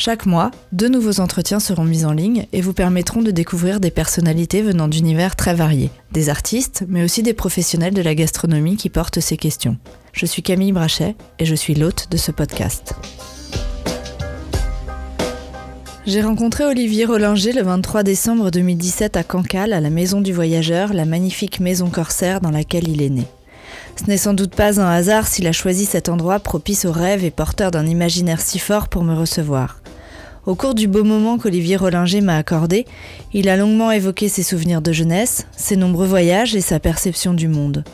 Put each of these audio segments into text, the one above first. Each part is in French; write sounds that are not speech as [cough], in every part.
Chaque mois, deux nouveaux entretiens seront mis en ligne et vous permettront de découvrir des personnalités venant d'univers très variés, des artistes, mais aussi des professionnels de la gastronomie qui portent ces questions. Je suis Camille Brachet et je suis l'hôte de ce podcast. J'ai rencontré Olivier Rollinger le 23 décembre 2017 à Cancale, à la Maison du Voyageur, la magnifique maison corsaire dans laquelle il est né. Ce n'est sans doute pas un hasard s'il a choisi cet endroit propice aux rêves et porteur d'un imaginaire si fort pour me recevoir. Au cours du beau moment qu'Olivier Rollinger m'a accordé, il a longuement évoqué ses souvenirs de jeunesse, ses nombreux voyages et sa perception du monde.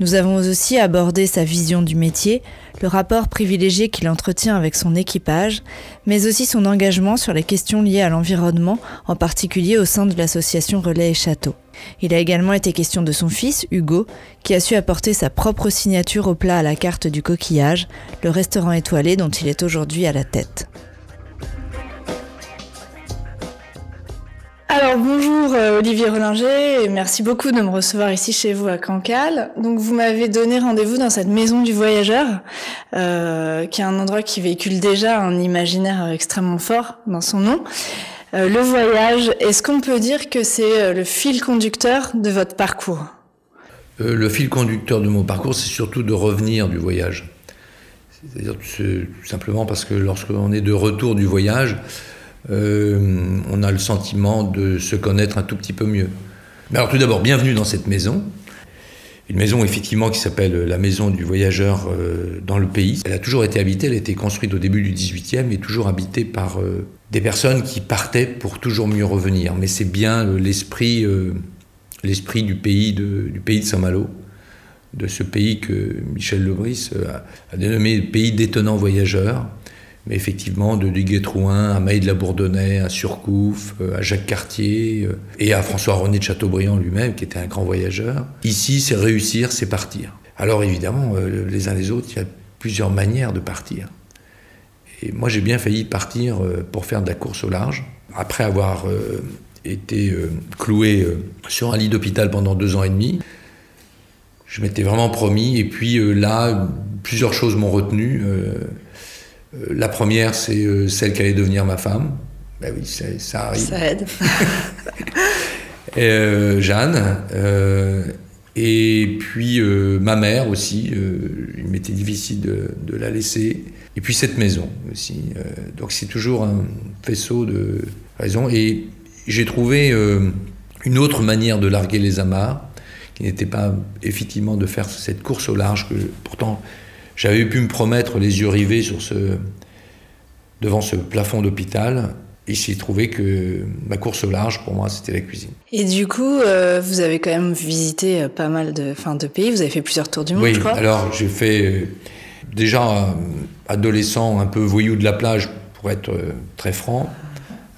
Nous avons aussi abordé sa vision du métier, le rapport privilégié qu'il entretient avec son équipage, mais aussi son engagement sur les questions liées à l'environnement, en particulier au sein de l'association Relais et Château. Il a également été question de son fils, Hugo, qui a su apporter sa propre signature au plat à la carte du coquillage, le restaurant étoilé dont il est aujourd'hui à la tête. Alors bonjour euh, Olivier Rollinger et merci beaucoup de me recevoir ici chez vous à Cancale. Donc vous m'avez donné rendez-vous dans cette maison du voyageur, euh, qui est un endroit qui véhicule déjà un imaginaire extrêmement fort dans son nom. Euh, le voyage, est-ce qu'on peut dire que c'est le fil conducteur de votre parcours? Le fil conducteur de mon parcours, c'est surtout de revenir du voyage. C'est-à-dire tout simplement parce que lorsqu'on est de retour du voyage, euh, on a le sentiment de se connaître un tout petit peu mieux. Mais alors tout d'abord, bienvenue dans cette maison. Une maison effectivement qui s'appelle la maison du voyageur euh, dans le pays. Elle a toujours été habitée, elle a été construite au début du 18e et toujours habitée par euh, des personnes qui partaient pour toujours mieux revenir. Mais c'est bien l'esprit l'esprit du pays de, Saint-Malo, de ce pays que Michel Lebris a, a dénommé pays d'étonnants voyageurs mais effectivement de Duguay-Trouin à Maï de la Bourdonnais, à Surcouf, euh, à Jacques Cartier euh, et à François-René de Chateaubriand lui-même, qui était un grand voyageur. Ici, c'est réussir, c'est partir. Alors évidemment, euh, les uns les autres, il y a plusieurs manières de partir. Et moi, j'ai bien failli partir pour faire de la course au large. Après avoir été cloué sur un lit d'hôpital pendant deux ans et demi, je m'étais vraiment promis. Et puis là, plusieurs choses m'ont retenu. Euh, la première, c'est euh, celle qui allait devenir ma femme. Ben oui, ça, arrive. Ça aide. [laughs] Euh, Jeanne. et puis ma mère aussi. il m'était difficile de, la laisser. Et puis cette maison aussi. donc c'est toujours un faisceau de raisons. Et j'ai trouvé une autre manière de larguer les amarres, qui n'était pas effectivement de faire cette course au large que pourtant j'avais pu me promettre les yeux rivés sur ce, devant ce plafond d'hôpital. Il s'est trouvé que ma course au large, pour moi, c'était la cuisine. Et du coup, euh, vous avez quand même visité euh, pas mal de, fin, de pays. Vous avez fait plusieurs tours du monde, oui, je crois. alors j'ai fait euh, déjà adolescent, un peu voyou de la plage, pour être très franc.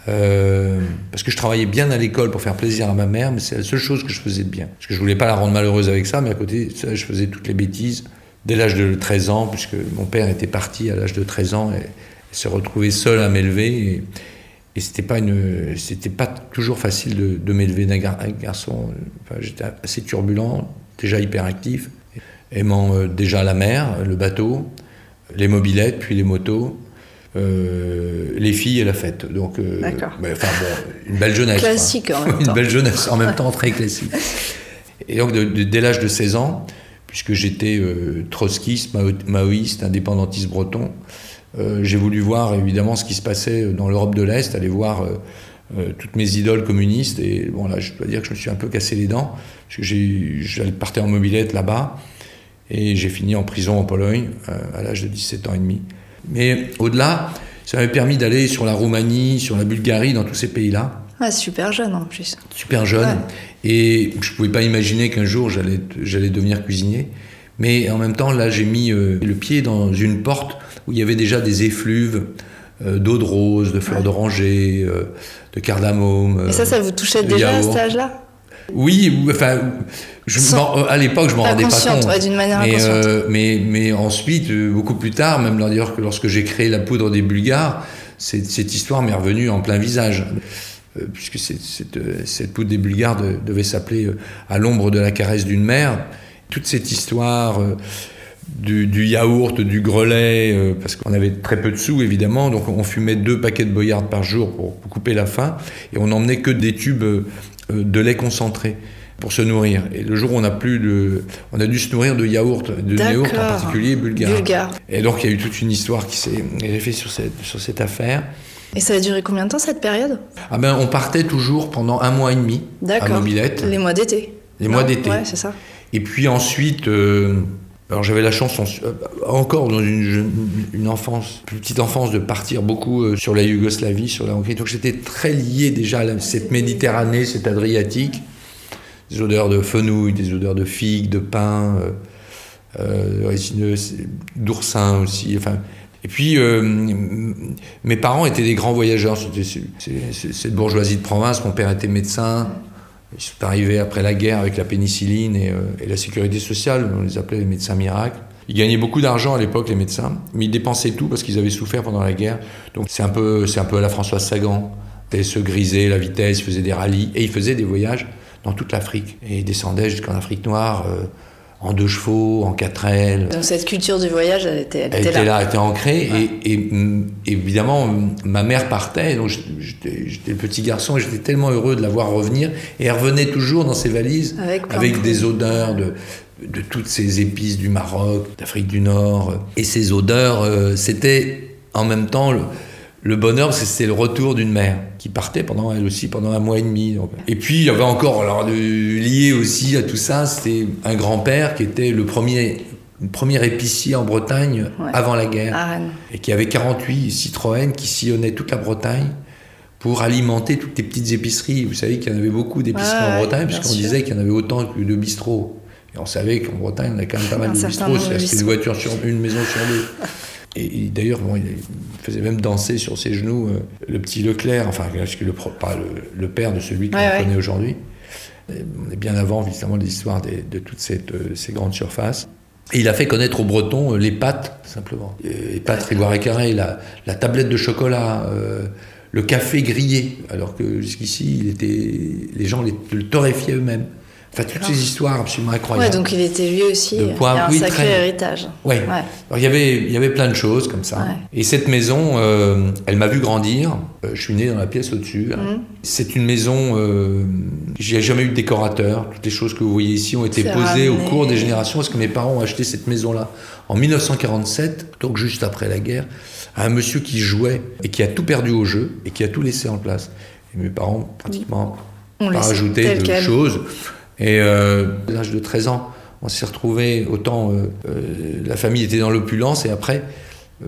parce que je travaillais bien à l'école pour faire plaisir à ma mère, mais c'est la seule chose que je faisais de bien. Parce que je voulais pas la rendre malheureuse avec ça, mais à côté, ça, je faisais toutes les bêtises dès l'âge de 13 ans, puisque mon père était parti à l'âge de 13 ans et, se retrouver seul à m'élever. Et, c'était pas une, c'était pas toujours facile de, m'élever d'un garçon. j'étais assez turbulent, déjà hyperactif, aimant euh, déjà la mer, le bateau, les mobilettes, puis les motos. Euh, les filles et la fête. Donc, euh, enfin, une belle jeunesse. Classique en même [laughs] temps. Une belle jeunesse, en même temps très classique. Et donc, dès l'âge de 16 ans, puisque j'étais euh, trotskiste, maoïste, indépendantiste breton. Euh, j'ai voulu voir évidemment ce qui se passait dans l'Europe de l'Est, aller voir euh, toutes mes idoles communistes. Et bon, là, je dois dire que je me suis un peu cassé les dents, parce que en mobilette là-bas, et j'ai fini en prison en Pologne à l'âge de 17 ans et demi. Mais au-delà, ça m'a permis d'aller sur la Roumanie, sur la Bulgarie, dans tous ces pays-là. Ah, super jeune en plus. Super jeune. Et je ne pouvais pas imaginer qu'un jour j'allais, j'allais devenir cuisinier. Mais en même temps, là, j'ai mis euh, le pied dans une porte où il y avait déjà des effluves euh, d'eau de rose, de fleurs d'oranger, euh, de cardamome. Et ça, ça vous touchait déjà à cet âge-là? Oui, enfin, je, à l'époque, je m'en rendais pas compte. Ouais, d'une manière mais, mais, mais, ensuite, beaucoup plus tard, même lorsque j'ai créé la poudre des Bulgares, cette histoire m'est revenue en plein visage. Euh, puisque cette, cette, poudre des Bulgares devait s'appeler euh, À l'ombre de la caresse d'une mère. Toute cette histoire euh, du, yaourt, du grelet, parce qu'on avait très peu de sous évidemment, donc on fumait deux paquets de boyards par jour pour, couper la faim, et on n'emmenait que des tubes de lait concentré pour se nourrir. Et le jour où on a plus de, on a dû se nourrir de yaourt, de yaourt en particulier bulgare. bulgare. Et donc il y a eu toute une histoire qui s'est faite sur cette, sur cette affaire. Et ça a duré combien de temps cette période? Ah ben, On partait toujours pendant un mois et demi à Mobilette. Les mois d'été. Les mois d'été. Ouais, c'est ça. Et puis ensuite, euh, alors j'avais la chance, euh, encore dans une, une enfance, petite enfance, de partir beaucoup euh, sur la Yougoslavie, sur la Hongrie. Donc j'étais très lié déjà à cette Méditerranée, cette Adriatique. Des odeurs de fenouil, des odeurs de figues, de pain, euh, d'oursin aussi. Enfin, et puis, euh, mes parents étaient des grands voyageurs. C'était cette bourgeoisie de province. Mon père était médecin. Ils sont arrivés après la guerre avec la pénicilline et, euh, la sécurité sociale. On les appelait les médecins miracles. Ils gagnaient beaucoup d'argent à l'époque, les médecins, mais ils dépensaient tout parce qu'ils avaient souffert pendant la guerre. Donc c'est un peu, c'est un peu à la Françoise Sagan. Ils se grisaient la vitesse, ils faisaient des rallyes et ils faisaient des voyages dans toute l'Afrique. Et ils descendaient jusqu'en Afrique noire. Euh, en deux chevaux, en quatre ailes. Donc cette culture du voyage, elle était, elle, était, là. Elle était ancrée. Et, mm, évidemment, ma mère partait, donc j'étais le petit garçon, et j'étais tellement heureux de la voir revenir. Et elle revenait toujours dans ses valises avec, des odeurs de, de toutes ces épices du Maroc, d'Afrique du Nord. Et ces odeurs, euh, c'était en même temps le bonheur, c'était le retour d'une mère qui partait pendant elle aussi pendant un mois et demi. Et puis il y avait encore, alors lié aussi à tout ça, c'était un grand-père qui était le premier, premier épicier en Bretagne avant la guerre, et qui avait 48 Citroën qui sillonnaient toute la Bretagne pour alimenter toutes les petites épiceries. Vous savez qu'il y en avait beaucoup d'épiceries en Bretagne, puisqu'on disait qu'il y en avait autant que de bistrots. Et on savait qu'en Bretagne, on a quand même pas mal de bistrots, c'est une voiture sur une maison sur deux. [laughs] Et, d'ailleurs, bon, il faisait même danser sur ses genoux euh, le petit Leclerc, enfin, le, le, le père de celui qu'on connaît aujourd'hui. On est bien avant, évidemment, l'histoire de toutes euh, ces grandes surfaces. Et il a fait connaître aux Bretons euh, les pâtes, simplement. Les pâtes Grégoire et Carré, la, la, tablette de chocolat, le café grillé, alors que jusqu'ici, les gens le torréfiaient eux-mêmes. Enfin, toutes ces histoires absolument incroyables. Ouais, donc il était lui aussi. De un sacré héritage. Ouais. Alors, il y avait, il y avait plein de choses comme ça. Et cette maison, euh, elle m'a vu grandir. Euh, je suis né dans la pièce au-dessus. Mhm. C'est une maison. Euh, J'ai jamais eu de décorateur. Toutes les choses que vous voyez ici ont été posées au cours des générations. Parce que mes parents ont acheté cette maison-là en 1947, donc juste après la guerre, à un monsieur qui jouait et qui a tout perdu au jeu et qui a tout laissé en place. Et mes parents, pratiquement, pas rajouté de choses. Et euh, à l'âge de 13 ans, on s'est retrouvé, autant euh, euh, la famille était dans l'opulence, et après,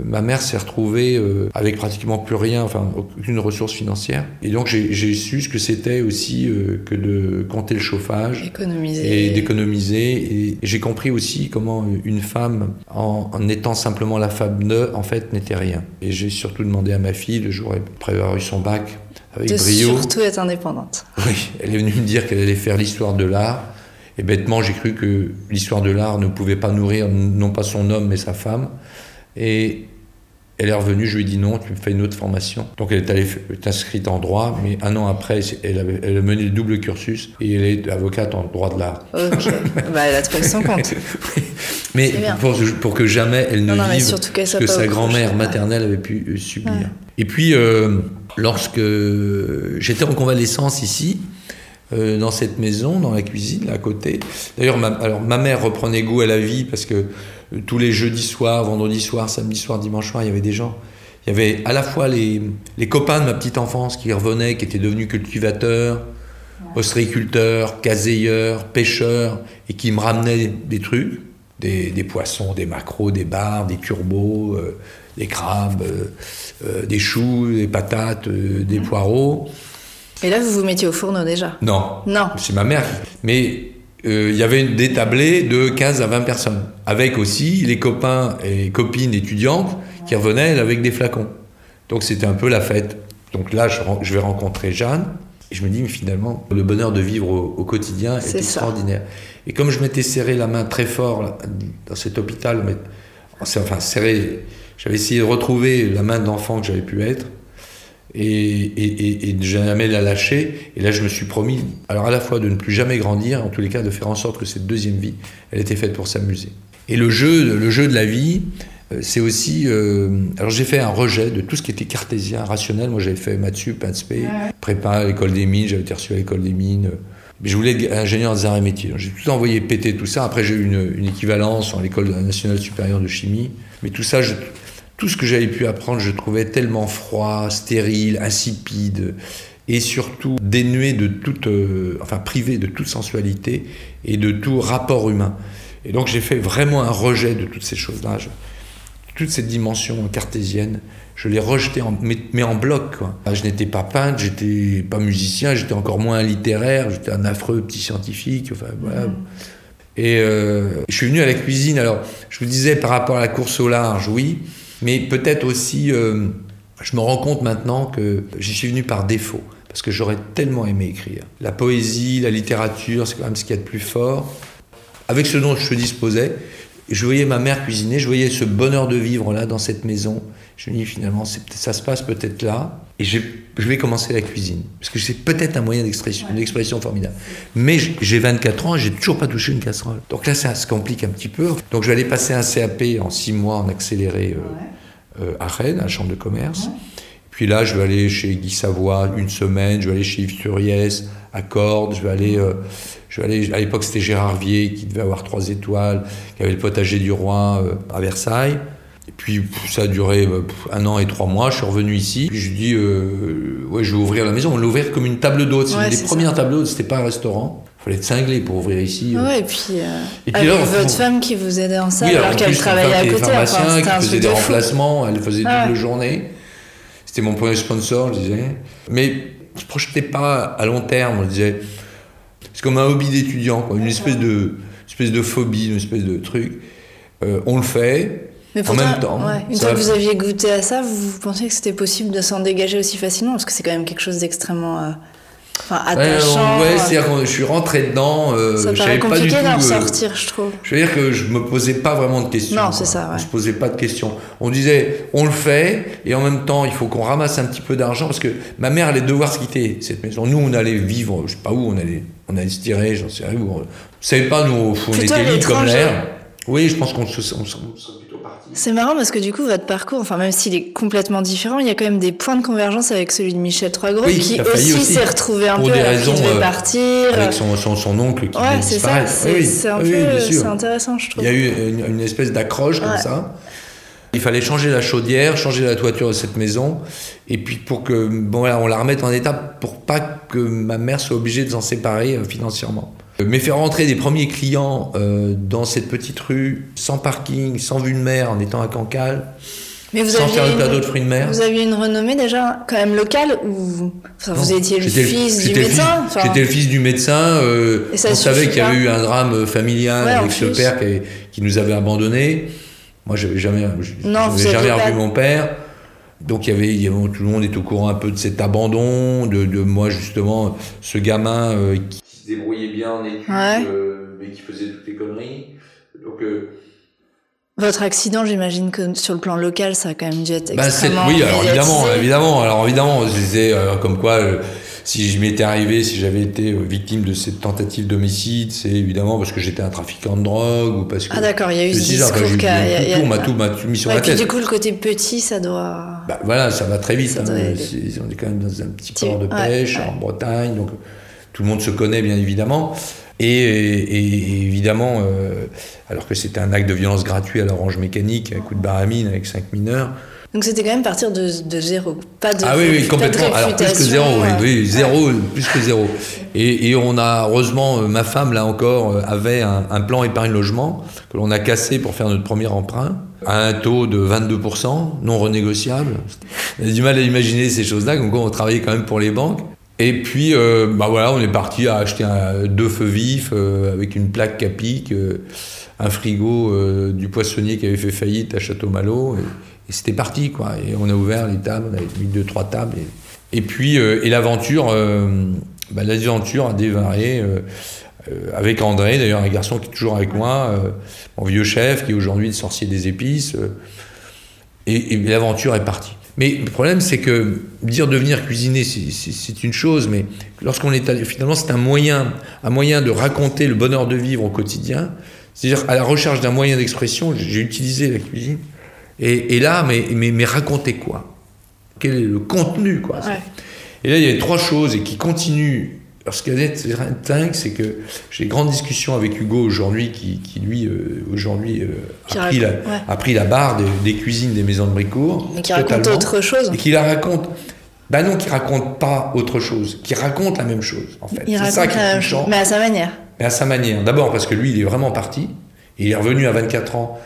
ma mère s'est retrouvée avec pratiquement plus rien, enfin aucune ressource financière. Et donc j'ai su ce que c'était aussi que de compter le chauffage. Économiser. Et d'économiser. Et, j'ai compris aussi comment une femme, en, étant simplement la femme neuve, en fait, n'était rien. Et j'ai surtout demandé à ma fille, le jour après avoir eu son bac, avec de brio. surtout être indépendante. Oui, elle est venue me dire qu'elle allait faire l'histoire de l'art. Et bêtement, j'ai cru que l'histoire de l'art ne pouvait pas nourrir non pas son homme, mais sa femme. Et elle est revenue, je lui ai dit non, tu me fais une autre formation. Donc elle est allée est inscrite en droit, mais un an après, elle, a mené le double cursus et elle est avocate en droit de l'art. Ok, [laughs] bah, elle a trouvé son compte. Mais pour, pour, que jamais elle ne vive ce que sa grand-mère maternelle avait pu euh, subir. Et puis, euh, lorsque j'étais en convalescence ici, euh, dans cette maison, dans la cuisine, à côté. D'ailleurs, ma, alors, ma mère reprenait goût à la vie parce que euh, tous les jeudis soirs, vendredis soirs, samedi soir, dimanche soir, il y avait des gens. Il y avait à la fois les, les copains de ma petite enfance qui revenaient, qui étaient devenus cultivateurs, ostréiculteurs, caseilleurs, pêcheurs, et qui me ramenaient des trucs, des, des poissons, des macros, des bars, des turbos, euh, des crabes, des choux, des patates, des poireaux. Et là, vous vous mettiez au fourneau déjà? Non. Non. C'est ma mère. Mais euh, il y avait des tablés de 15 à 20 personnes. Avec aussi les copains et copines étudiantes qui revenaient avec des flacons. Donc c'était un peu la fête. Donc là, je, vais rencontrer Jeanne. Et je me dis, mais finalement, le bonheur de vivre au, quotidien est, extraordinaire. Et comme je m'étais serré la main très fort dans cet hôpital, mais, enfin serré, j'avais essayé de retrouver la main d'enfant que j'avais pu être, et, et, et, et, jamais la lâcher. Et là, je me suis promis, alors à la fois de ne plus jamais grandir, en tous les cas de faire en sorte que cette deuxième vie, elle était faite pour s'amuser. Et le jeu, le jeu de la vie, euh, c'est aussi. Euh, alors j'ai fait un rejet de tout ce qui était cartésien, rationnel. Moi j'avais fait maths sup, prépa à l'école des mines, j'avais été reçu à l'école des mines. Mais je voulais être ingénieur des arts et métiers. J'ai tout envoyé péter tout ça. Après j'ai eu une, une, équivalence en l'école nationale supérieure de chimie. Mais tout ça, je, tout ce que j'avais pu apprendre, je trouvais tellement froid, stérile, insipide et surtout dénué de toute, euh, enfin privé de toute sensualité et de tout rapport humain. Et donc j'ai fait vraiment un rejet de toutes ces choses-là toute cette dimension cartésienne, je l'ai rejetée, en, mais, en bloc. Quoi. Je n'étais pas peintre, j'étais pas musicien, j'étais encore moins littéraire, j'étais un affreux petit scientifique. Enfin, voilà. Et euh, je suis venu à la cuisine. Alors, je vous disais par rapport à la course au large, oui, mais peut-être aussi, euh, je me rends compte maintenant que j'y suis venu par défaut, parce que j'aurais tellement aimé écrire. La poésie, la littérature, c'est quand même ce qu'il y a de plus fort. Avec ce dont je disposais, je voyais ma mère cuisiner, je voyais ce bonheur de vivre là dans cette maison. Je me dis finalement, ça se passe peut-être là. Et je vais commencer la cuisine. Parce que c'est peut-être un moyen d'expression, une expression formidable. Mais j'ai 24 ans et j'ai toujours pas touché une casserole. Donc là, ça se complique un petit peu. Donc je vais aller passer un CAP en 6 mois en accéléré euh, euh, à Rennes, à la Chambre de commerce. Puis là, je vais aller chez Guy Savoie une semaine, je vais aller chez Yves Turiès à Cordes, je vais aller, euh, je vais aller à l'époque c'était Gérard Vier qui devait avoir trois étoiles, qui avait le potager du roi euh, à Versailles. Puis ça a duré euh, un an et trois mois, je suis revenu ici, puis je dis ouais je vais ouvrir la maison, on l'a ouvert comme une table d'hôte, c'est une des premières tables d'hôte, c'était pas un restaurant. Il fallait être cinglé pour ouvrir ici. Ouais, et puis, et puis avec votre femme qui vous aidait en salle alors, qu'elle travaillait à côté. Pharmacien, qui faisait des remplacements, elle faisait double journée. C'était mon premier sponsor, je disais. Mais je ne projetais pas à long terme, je disais. C'est comme un hobby d'étudiant, une espèce de, espèce de phobie, une espèce de truc. Euh, on le fait, en même temps. Une fois que vous aviez goûté à ça, vous pensiez que c'était possible de s'en dégager aussi facilement Parce que c'est quand même quelque chose d'extrêmement euh, Enfin, attachant. ouais, c'est-à-dire que je suis rentré dedans. Euh, ça paraît compliqué d'en euh, sortir, je trouve. Je veux dire que je me posais pas vraiment de questions. Non, c'est ça. Ouais. Je posais pas de questions. On disait, on le fait, et en même temps, il faut qu'on ramasse un petit peu d'argent parce que ma mère allait devoir se quitter cette maison. Nous, on allait vivre, je sais pas où, on allait, on allait se tirer, j'en sais rien. On, savait pas, nous, on était libres comme l'air. Oui, je pense qu'on se, on, c'est marrant parce que du coup, votre parcours, enfin même s'il est complètement différent, il y a quand même des points de convergence avec celui de Michel Troisgros, qui aussi, s'est retrouvé un Pour peu des raisons, qui devait partir. Avec son, son, son oncle qui ouais, c'est ça. C'est un peu, c'est intéressant, je trouve. Il y a eu une, espèce d'accroche comme ça. Il fallait changer la chaudière, changer la toiture de cette maison, et puis pour que bon, on la remette en état pour pas que ma mère soit obligée de s'en séparer euh, financièrement. Mais faire rentrer des premiers clients euh, dans cette petite rue, sans parking, sans vue de mer, en étant à Cancale, mais vous sans faire le plateau de fruits de mer. Vous aviez une renommée déjà quand même locale ou vous étiez le fils du médecin J'étais le fils du médecin. Euh, on savait qu'il y avait eu un drame familial avec le père qui, qui, nous avait abandonnés. Moi, j'avais jamais, jamais revu mon père. Donc il y, avait, il y avait, tout le monde est au courant un peu de cet abandon, de, de moi justement, ce gamin euh, qui débrouillait bien en études, euh, mais qui faisait toutes les conneries. Donc, euh, votre accident, j'imagine que sur le plan local, ça a quand même dû être bah, extrêmement. oui, alors évidemment, évidemment, alors évidemment, je disais euh, comme quoi, si je m'étais arrivé, si j'avais été victime de cette tentative d'homicide, c'est évidemment parce que j'étais un trafiquant de drogue ou parce que. Ah d'accord, il y a eu ce discours. on m'a tout, tout, mis sur la tête. Et du coup, le côté petit, ça doit. Bah, voilà, ça va très vite. Hein. on est quand même dans un petit port de pêche en Bretagne, donc tout le monde se connaît bien évidemment. Et, évidemment, euh, alors que c'était un acte de violence gratuit à l'orange mécanique, à coup de baramine avec cinq mineurs. Donc c'était quand même partir de, zéro, pas de Ah oui, oui complètement. Alors plus que zéro, oui, oui zéro, plus que zéro. Et, on a, heureusement, euh, ma femme, là encore, euh, avait un, plan épargne-logement que l'on a cassé pour faire notre premier emprunt à un taux de 22%, non renégociable. On a du mal à imaginer ces choses-là, donc on travaillait quand même pour les banques. Et puis, euh, bah voilà, on est parti à acheter deux feux vifs euh, avec une plaque Capic, euh, un frigo du poissonnier qui avait fait faillite à Château-Malo. Et, c'était parti, quoi. Et on a ouvert les tables, on avait mis deux, trois tables. Et puis, et l'aventure, bah, l'aventure a démarré avec André, d'ailleurs un garçon qui est toujours avec moi, mon vieux chef, qui est aujourd'hui le sorcier des épices. et l'aventure est partie. Mais le problème, c'est que dire devenir cuisiner, c'est une chose, mais lorsqu'on est finalement, c'est un moyen, un moyen de raconter le bonheur de vivre au quotidien. C'est-à-dire à la recherche d'un moyen d'expression, j'ai utilisé la cuisine. Et, là, mais, mais, mais, raconter quoi? Quel est le contenu quoi? Et là, il y a trois choses et qui continuent alors, ce qui est dingue, c'est que j'ai des grandes discussions avec Hugo aujourd'hui, qui, lui, euh, aujourd'hui, euh, a, pris la, barre des, cuisines des maisons de Bricourt. Mais qui raconte autre chose. Et qui la raconte. Ben non, qui raconte pas autre chose, qui raconte la même chose, en fait. C'est ça qui est Mais à sa manière. Mais à sa manière. D'abord parce que lui, il est vraiment parti. Il est revenu à 24 ans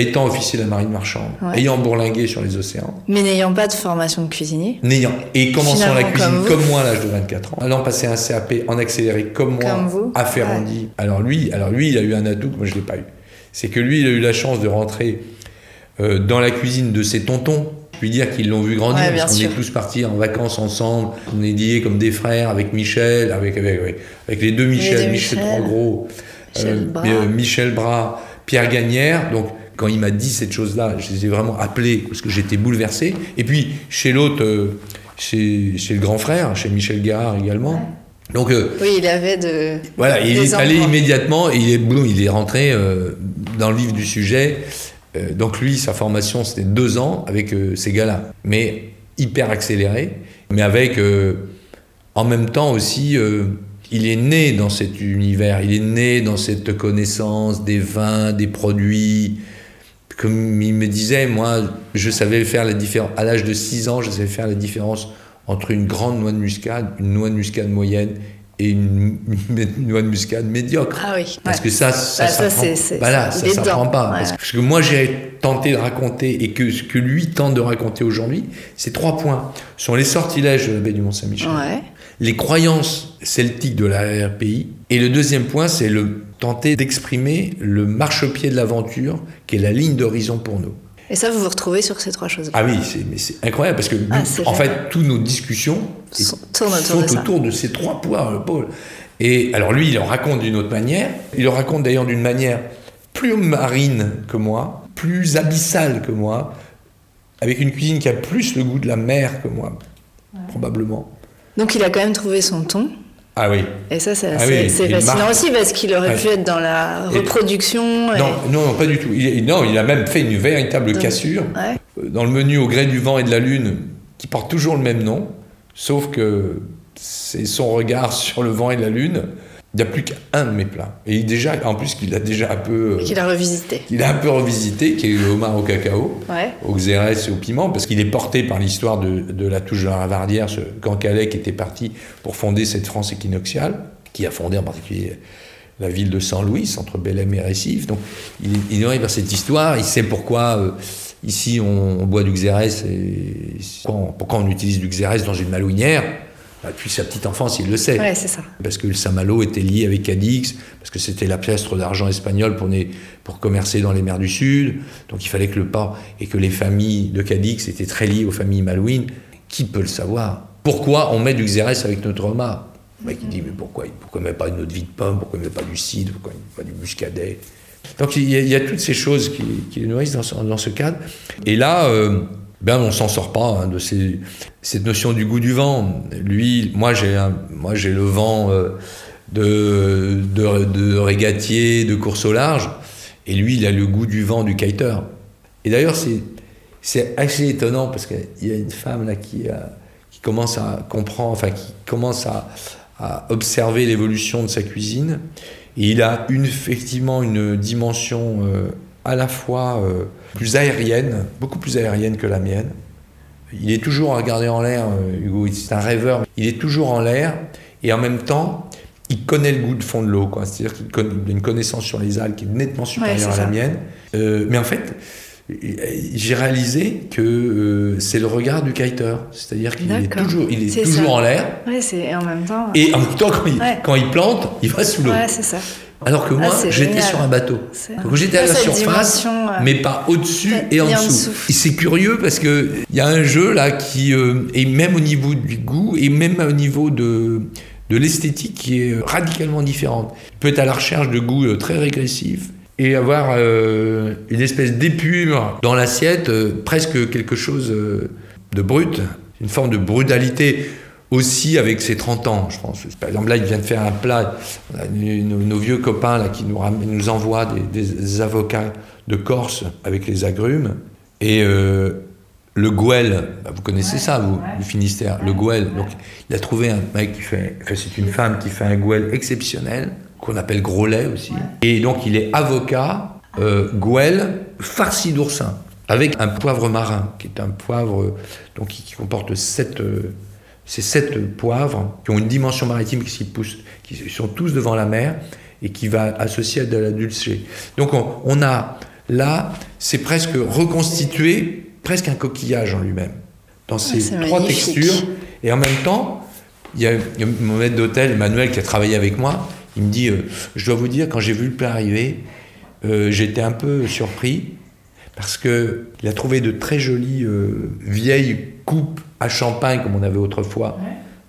étant officier de la marine marchande, ayant bourlingué sur les océans. Mais n'ayant pas de formation de cuisinier. N'ayant. Et commençant la cuisine comme, moi à l'âge de 24 ans. Allant passer un CAP en accéléré comme moi à Ferrandi. Alors lui, alors lui, il a eu un atout que moi je l'ai pas eu. C'est que lui, il a eu la chance de rentrer euh, dans la cuisine de ses tontons. Je puis dire qu'ils l'ont vu grandir, parce qu'on est tous partis en vacances ensemble. On est liés comme des frères avec Michel, avec, avec, avec, les deux Michel, Michel, Michel Michel, Bras. Euh, Michel Bras, Pierre Gagnère. Donc quand il m'a dit cette chose-là, je les ai vraiment appelés parce que j'étais bouleversé. Et puis, chez l'autre, euh, chez, chez, le grand frère, chez Michel Gard également. Donc, euh, oui, il avait de. Voilà, il est allé immédiatement et il est, il est rentré euh, dans le vif du sujet. donc, lui, sa formation, c'était deux ans avec ces gars-là. Mais hyper accéléré, mais avec en même temps aussi il est né dans cet univers, il est né dans cette connaissance des vins, des produits, comme il me disait, moi, je savais faire la différence. À l'âge de 6 ans, je savais faire la différence entre une grande noix de muscade, une noix de muscade moyenne et une, noix de muscade médiocre. Ah oui. Parce que ça, ça, bah, ça, voilà, ça s'apprend pas. Parce, que, moi, j'ai tenté de raconter et que ce que lui tente de raconter aujourd'hui, c'est trois points. Ce sont les sortilèges de la baie du Mont-Saint-Michel, les croyances celtiques de la RPI, et le deuxième point, c'est le tenter d'exprimer le marchepied de l'aventure, qui est la ligne d'horizon pour nous. Et ça, vous vous retrouvez sur ces trois choses. Ah oui, c'est incroyable parce que ah, en fait, toutes nos discussions sont, autour, de, ces trois points, Paul. Et alors lui, il en raconte d'une autre manière. Il en raconte d'ailleurs d'une manière plus marine que moi, plus abyssale que moi, avec une cuisine qui a plus le goût de la mer que moi, probablement. Donc il a quand même trouvé son ton. Ah oui. Et ça, c'est ah fascinant aussi parce qu'il aurait pu être dans la reproduction. Non, non, pas du tout. Il, non, il a même fait une véritable cassure euh, dans le menu Au gré du vent et de la lune, qui porte toujours le même nom, sauf que c'est son regard [laughs] sur le vent et la lune il n'y a plus qu'un de mes plats. Et déjà, en plus, qu'il a déjà un peu. Euh, qu'il a revisité. Il a un peu revisité, qui est le homard au cacao, au xérès et au piment, parce qu'il est porté par l'histoire de, la touche de la Ravardière, ce Cancalais qui était parti pour fonder cette France équinoxiale, qui a fondé en particulier la ville de Saint-Louis, entre Belém et Récif. Donc, il, il arrive par cette histoire, il sait pourquoi. Euh, ici, on, boit du xérès et pourquoi on utilise du xérès dans une malouinière depuis sa petite enfance, il le sait. c'est ça. Parce que le Saint-Malo était lié avec Cadix, parce que c'était la pièce d'argent espagnole pour, pour commercer dans les mers du Sud. Donc il fallait que le port et que les familles de Cadix étaient très liées aux familles malouines. Qui peut le savoir? Pourquoi on met du xérès avec notre homard Le mec il dit mais pourquoi Pourquoi on met pas une autre vie de pomme? Pourquoi on met pas du cidre? Pourquoi on met pas du muscadet? Donc il y, a, toutes ces choses qui, qui nourrissent dans ce, dans ce, cadre. Et là, euh, ben on s'en sort pas hein, de ces, cette notion du goût du vent. Lui, moi j'ai moi j'ai le vent euh, de, de, de, régatier, de course au large, et lui il a le goût du vent du kiter. Et d'ailleurs c'est c'est assez étonnant parce qu'il y a une femme là qui, qui commence à comprendre, enfin qui commence à, à observer l'évolution de sa cuisine, et il a une, effectivement une dimension euh, à la fois euh, plus aérienne, beaucoup plus aérienne que la mienne. Il est toujours à regarder en l'air, euh, Hugo, c'est un rêveur. Il est toujours en l'air et en même temps, il connaît le goût de fond de l'eau. C'est-à-dire qu'il a une connaissance sur les algues qui est nettement supérieure à la mienne. Euh, mais en fait, j'ai réalisé que c'est le regard du kiter. C'est-à-dire qu'il est toujours, il est, toujours en l'air. Ouais, c'est en même temps. Et en même temps, quand il, quand il, plante, il va sous l'eau. Ouais, c'est ça. Alors que moi, Ah, c'est j'étais sur un bateau. Donc j'étais à la surface, euh, mais pas au-dessus et en dessous. Et c'est curieux parce que il y a un jeu là qui, euh, et même au niveau du goût, et même au niveau de, de l'esthétique qui est radicalement différente. Il peut être à la recherche de goûts euh, très régressifs et avoir euh, une espèce d'épure dans l'assiette, euh, presque quelque chose euh, de brut, une forme de brutalité aussi avec ses 30 ans, je pense. Par exemple, là, il vient de faire un plat. Nos, vieux copains là, qui nous, envoient des, avocats de Corse avec les agrumes. Et euh, le Gouel, bah, vous connaissez ça, vous, du Finistère, le Gouel. Donc, il a trouvé un mec qui fait, enfin, c'est une femme qui fait un Gouel exceptionnel, qu'on appelle Grolet aussi. Et donc, il est avocat, euh, Gouel, farci d'oursin, avec un poivre marin, qui est un poivre donc, qui, qui comporte 7 ces sept poivres qui ont une dimension maritime qui, poussent, qui sont tous devant la mer et qui va associer à de la dulcée. Donc on, on a là, c'est presque reconstitué, presque un coquillage en lui-même, dans ces c'est trois magnifique. textures. Et en même temps, il y a, il y a mon maître d'hôtel, Emmanuel, qui a travaillé avec moi, il me dit, euh, je dois vous dire, quand j'ai vu le plat arriver, euh, j'étais un peu surpris parce que il a trouvé de très jolies euh, vieilles coupes à champagne comme on avait autrefois,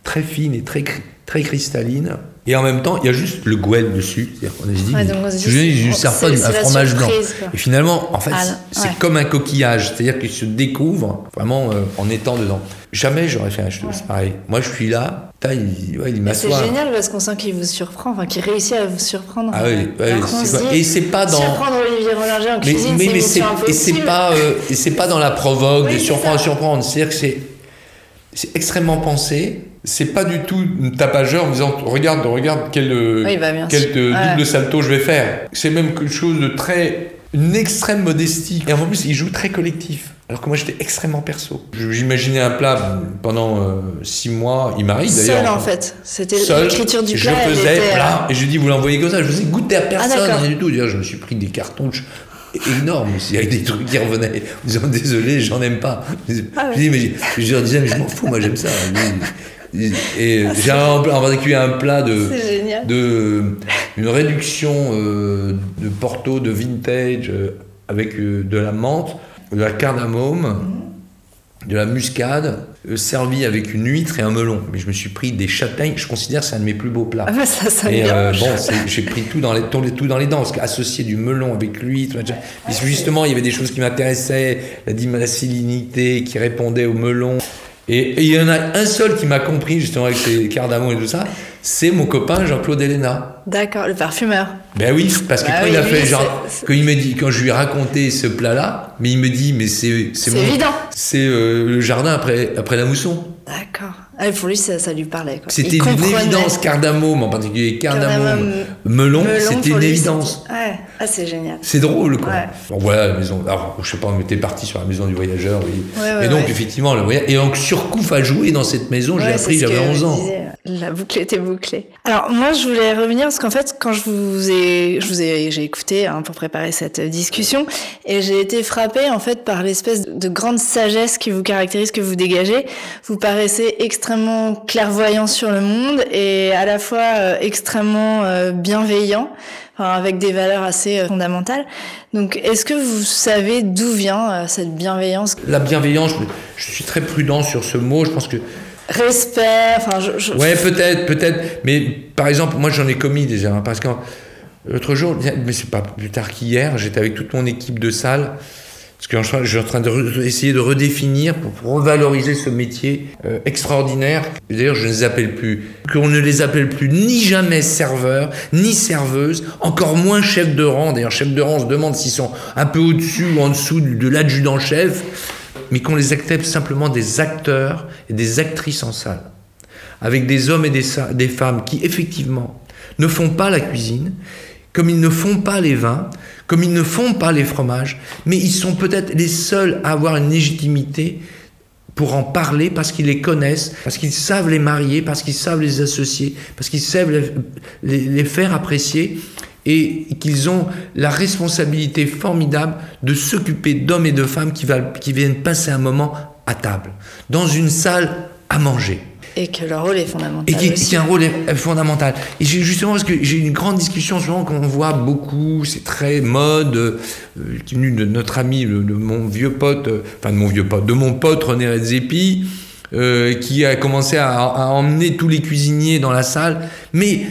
très fines et très très cristallines. Et en même temps, il y a juste le gouel dessus. C'est-à-dire qu'on se dit, Ouais, donc on se dit, je ne c'est- sers pas c'est- c'est un fromage blanc. quoi. Et finalement, en fait, Ah, c'est ouais. comme un coquillage, c'est-à-dire qu'il se découvre vraiment euh, en étant dedans. Jamais j'aurais fait un chose pareil. Moi, je suis là, il, ouais, il C'est m'assoit. génial parce qu'on sent qu'il vous surprend, enfin qu'il réussit à vous surprendre. Ah oui, ouais, c'est et c'est pas dans- Surprendre Olivier Rollinger en Mais, cuisine, mais, c'est mais c'est, mission et c'est impossible. pas, euh, c'est dans la provoque, Oui, de c'est surprendre, surprendre. C'est-à-dire que c'est, c'est extrêmement pensé. C'est pas du tout une tapageur en disant regarde, regarde quel, euh, Oui, bah, quel euh, Ouais. double salto je vais faire. C'est même quelque chose de très, une extrême modestie. Et en plus, il joue très collectif. Alors que moi, j'étais extrêmement perso. J'imaginais un plat pendant euh, six mois. Il m'arrive d'ailleurs. Seul en fait. C'était l'écriture du plat. Je faisais était, plat, et je dis, vous l'envoyez comme ça. Je faisais goûter à personne, d'accord. rien du tout. D'ailleurs, je me suis pris des cartons ch- énormes aussi, avec des trucs qui revenaient, en disant, désolé, j'en aime pas. Je Ah ouais. dis, mais je, je leur disais, mais je m'en fous, moi j'aime ça. Et j'ai un, en particulier un plat de, C'est génial. de une réduction euh, de Porto, de vintage, euh, avec euh, de la menthe, de la cardamome, de la muscade, euh, servi avec une huître et un melon. Mais je me suis pris des châtaignes, je considère que c'est un de mes plus beaux plats. Ah bah ça, ça Et euh, bon, j'ai pris tout dans les, tout, les- tout dans les dents, parce qu'associer du melon avec l'huître, justement, il y avait des choses qui m'intéressaient, la, dim- la salinité qui répondait au melon. Et et il y en a un seul qui m'a compris, justement, avec ses cardamons et tout ça, c'est mon copain Jean-Claude Elena. D'accord, le parfumeur. Ben oui, parce que Bah quand oui, il a fait genre, quand il me dit, quand je lui ai raconté ce plat-là, mais il me dit, mais c'est C'est mon- évident. c'est euh, le jardin après après la mousson. D'accord. Ah, pour lui, ça, ça lui parlait. C'était une évidence, cardamome en particulier, cardamome, Cardamome, melon, Melon, c'était une lui, évidence. Ouais, ah, c'est génial. C'est drôle, quoi. Ouais. Bon, voilà, la maison. Alors, je sais pas, on était parti sur la maison du voyageur, oui. Ouais, et donc, effectivement, le voyage. Et donc, Surcouf a joué dans cette maison, j'ai appris, j'avais que 11 je ans. disais. La boucle était bouclée. Alors moi, je voulais revenir parce qu'en fait, quand je vous ai, je vous ai, j'ai écouté hein, pour préparer cette discussion, et j'ai été frappée en fait par l'espèce de grande sagesse qui vous caractérise, que vous dégagez. Vous paraissez extrêmement clairvoyant sur le monde et à la fois euh, extrêmement euh, bienveillant. enfin, avec des valeurs assez euh, fondamentales. Donc, est-ce que vous savez d'où vient cette bienveillance? La bienveillance, je, suis très prudent sur ce mot. Je pense que Respect, enfin, je, je- Ouais, peut-être, peut-être. Mais par exemple, moi j'en ai commis des erreurs. Parce que l'autre jour, mais c'est pas plus tard qu'hier, j'étais avec toute mon équipe de salle. Parce que je suis en- train d'essayer de redéfinir pour, revaloriser ce métier euh, extraordinaire. D'ailleurs, je ne les appelle plus. Qu'on ne les appelle plus ni jamais serveurs, ni serveuses, encore moins chefs de rang. D'ailleurs, chefs de rang, on se demande s'ils sont un peu au-dessus ou en dessous de l'adjudant-chef. Mais qu'on les accepte simplement des acteurs et des actrices en salle avec des hommes et des femmes qui, effectivement, ne font pas la cuisine, comme ils ne font pas les vins, comme ils ne font pas les fromages, mais ils sont peut-être les seuls à avoir une légitimité pour en parler parce qu'ils les connaissent, parce qu'ils savent les marier, parce qu'ils savent les associer, parce qu'ils savent les, faire apprécier et qu'ils ont la responsabilité formidable de s'occuper d'hommes et de femmes qui viennent passer un moment à table, dans une salle à manger. Et que leur rôle est fondamental. Et qui, qui a un rôle fondamental. Et justement, parce que j'ai une grande discussion souvent qu'on voit beaucoup, c'est très mode, euh, qui est venu de notre ami, de, mon vieux pote, euh, enfin de mon vieux pote, de mon pote René Redzepi, euh, qui a commencé à, à, emmener tous les cuisiniers dans la salle. Mais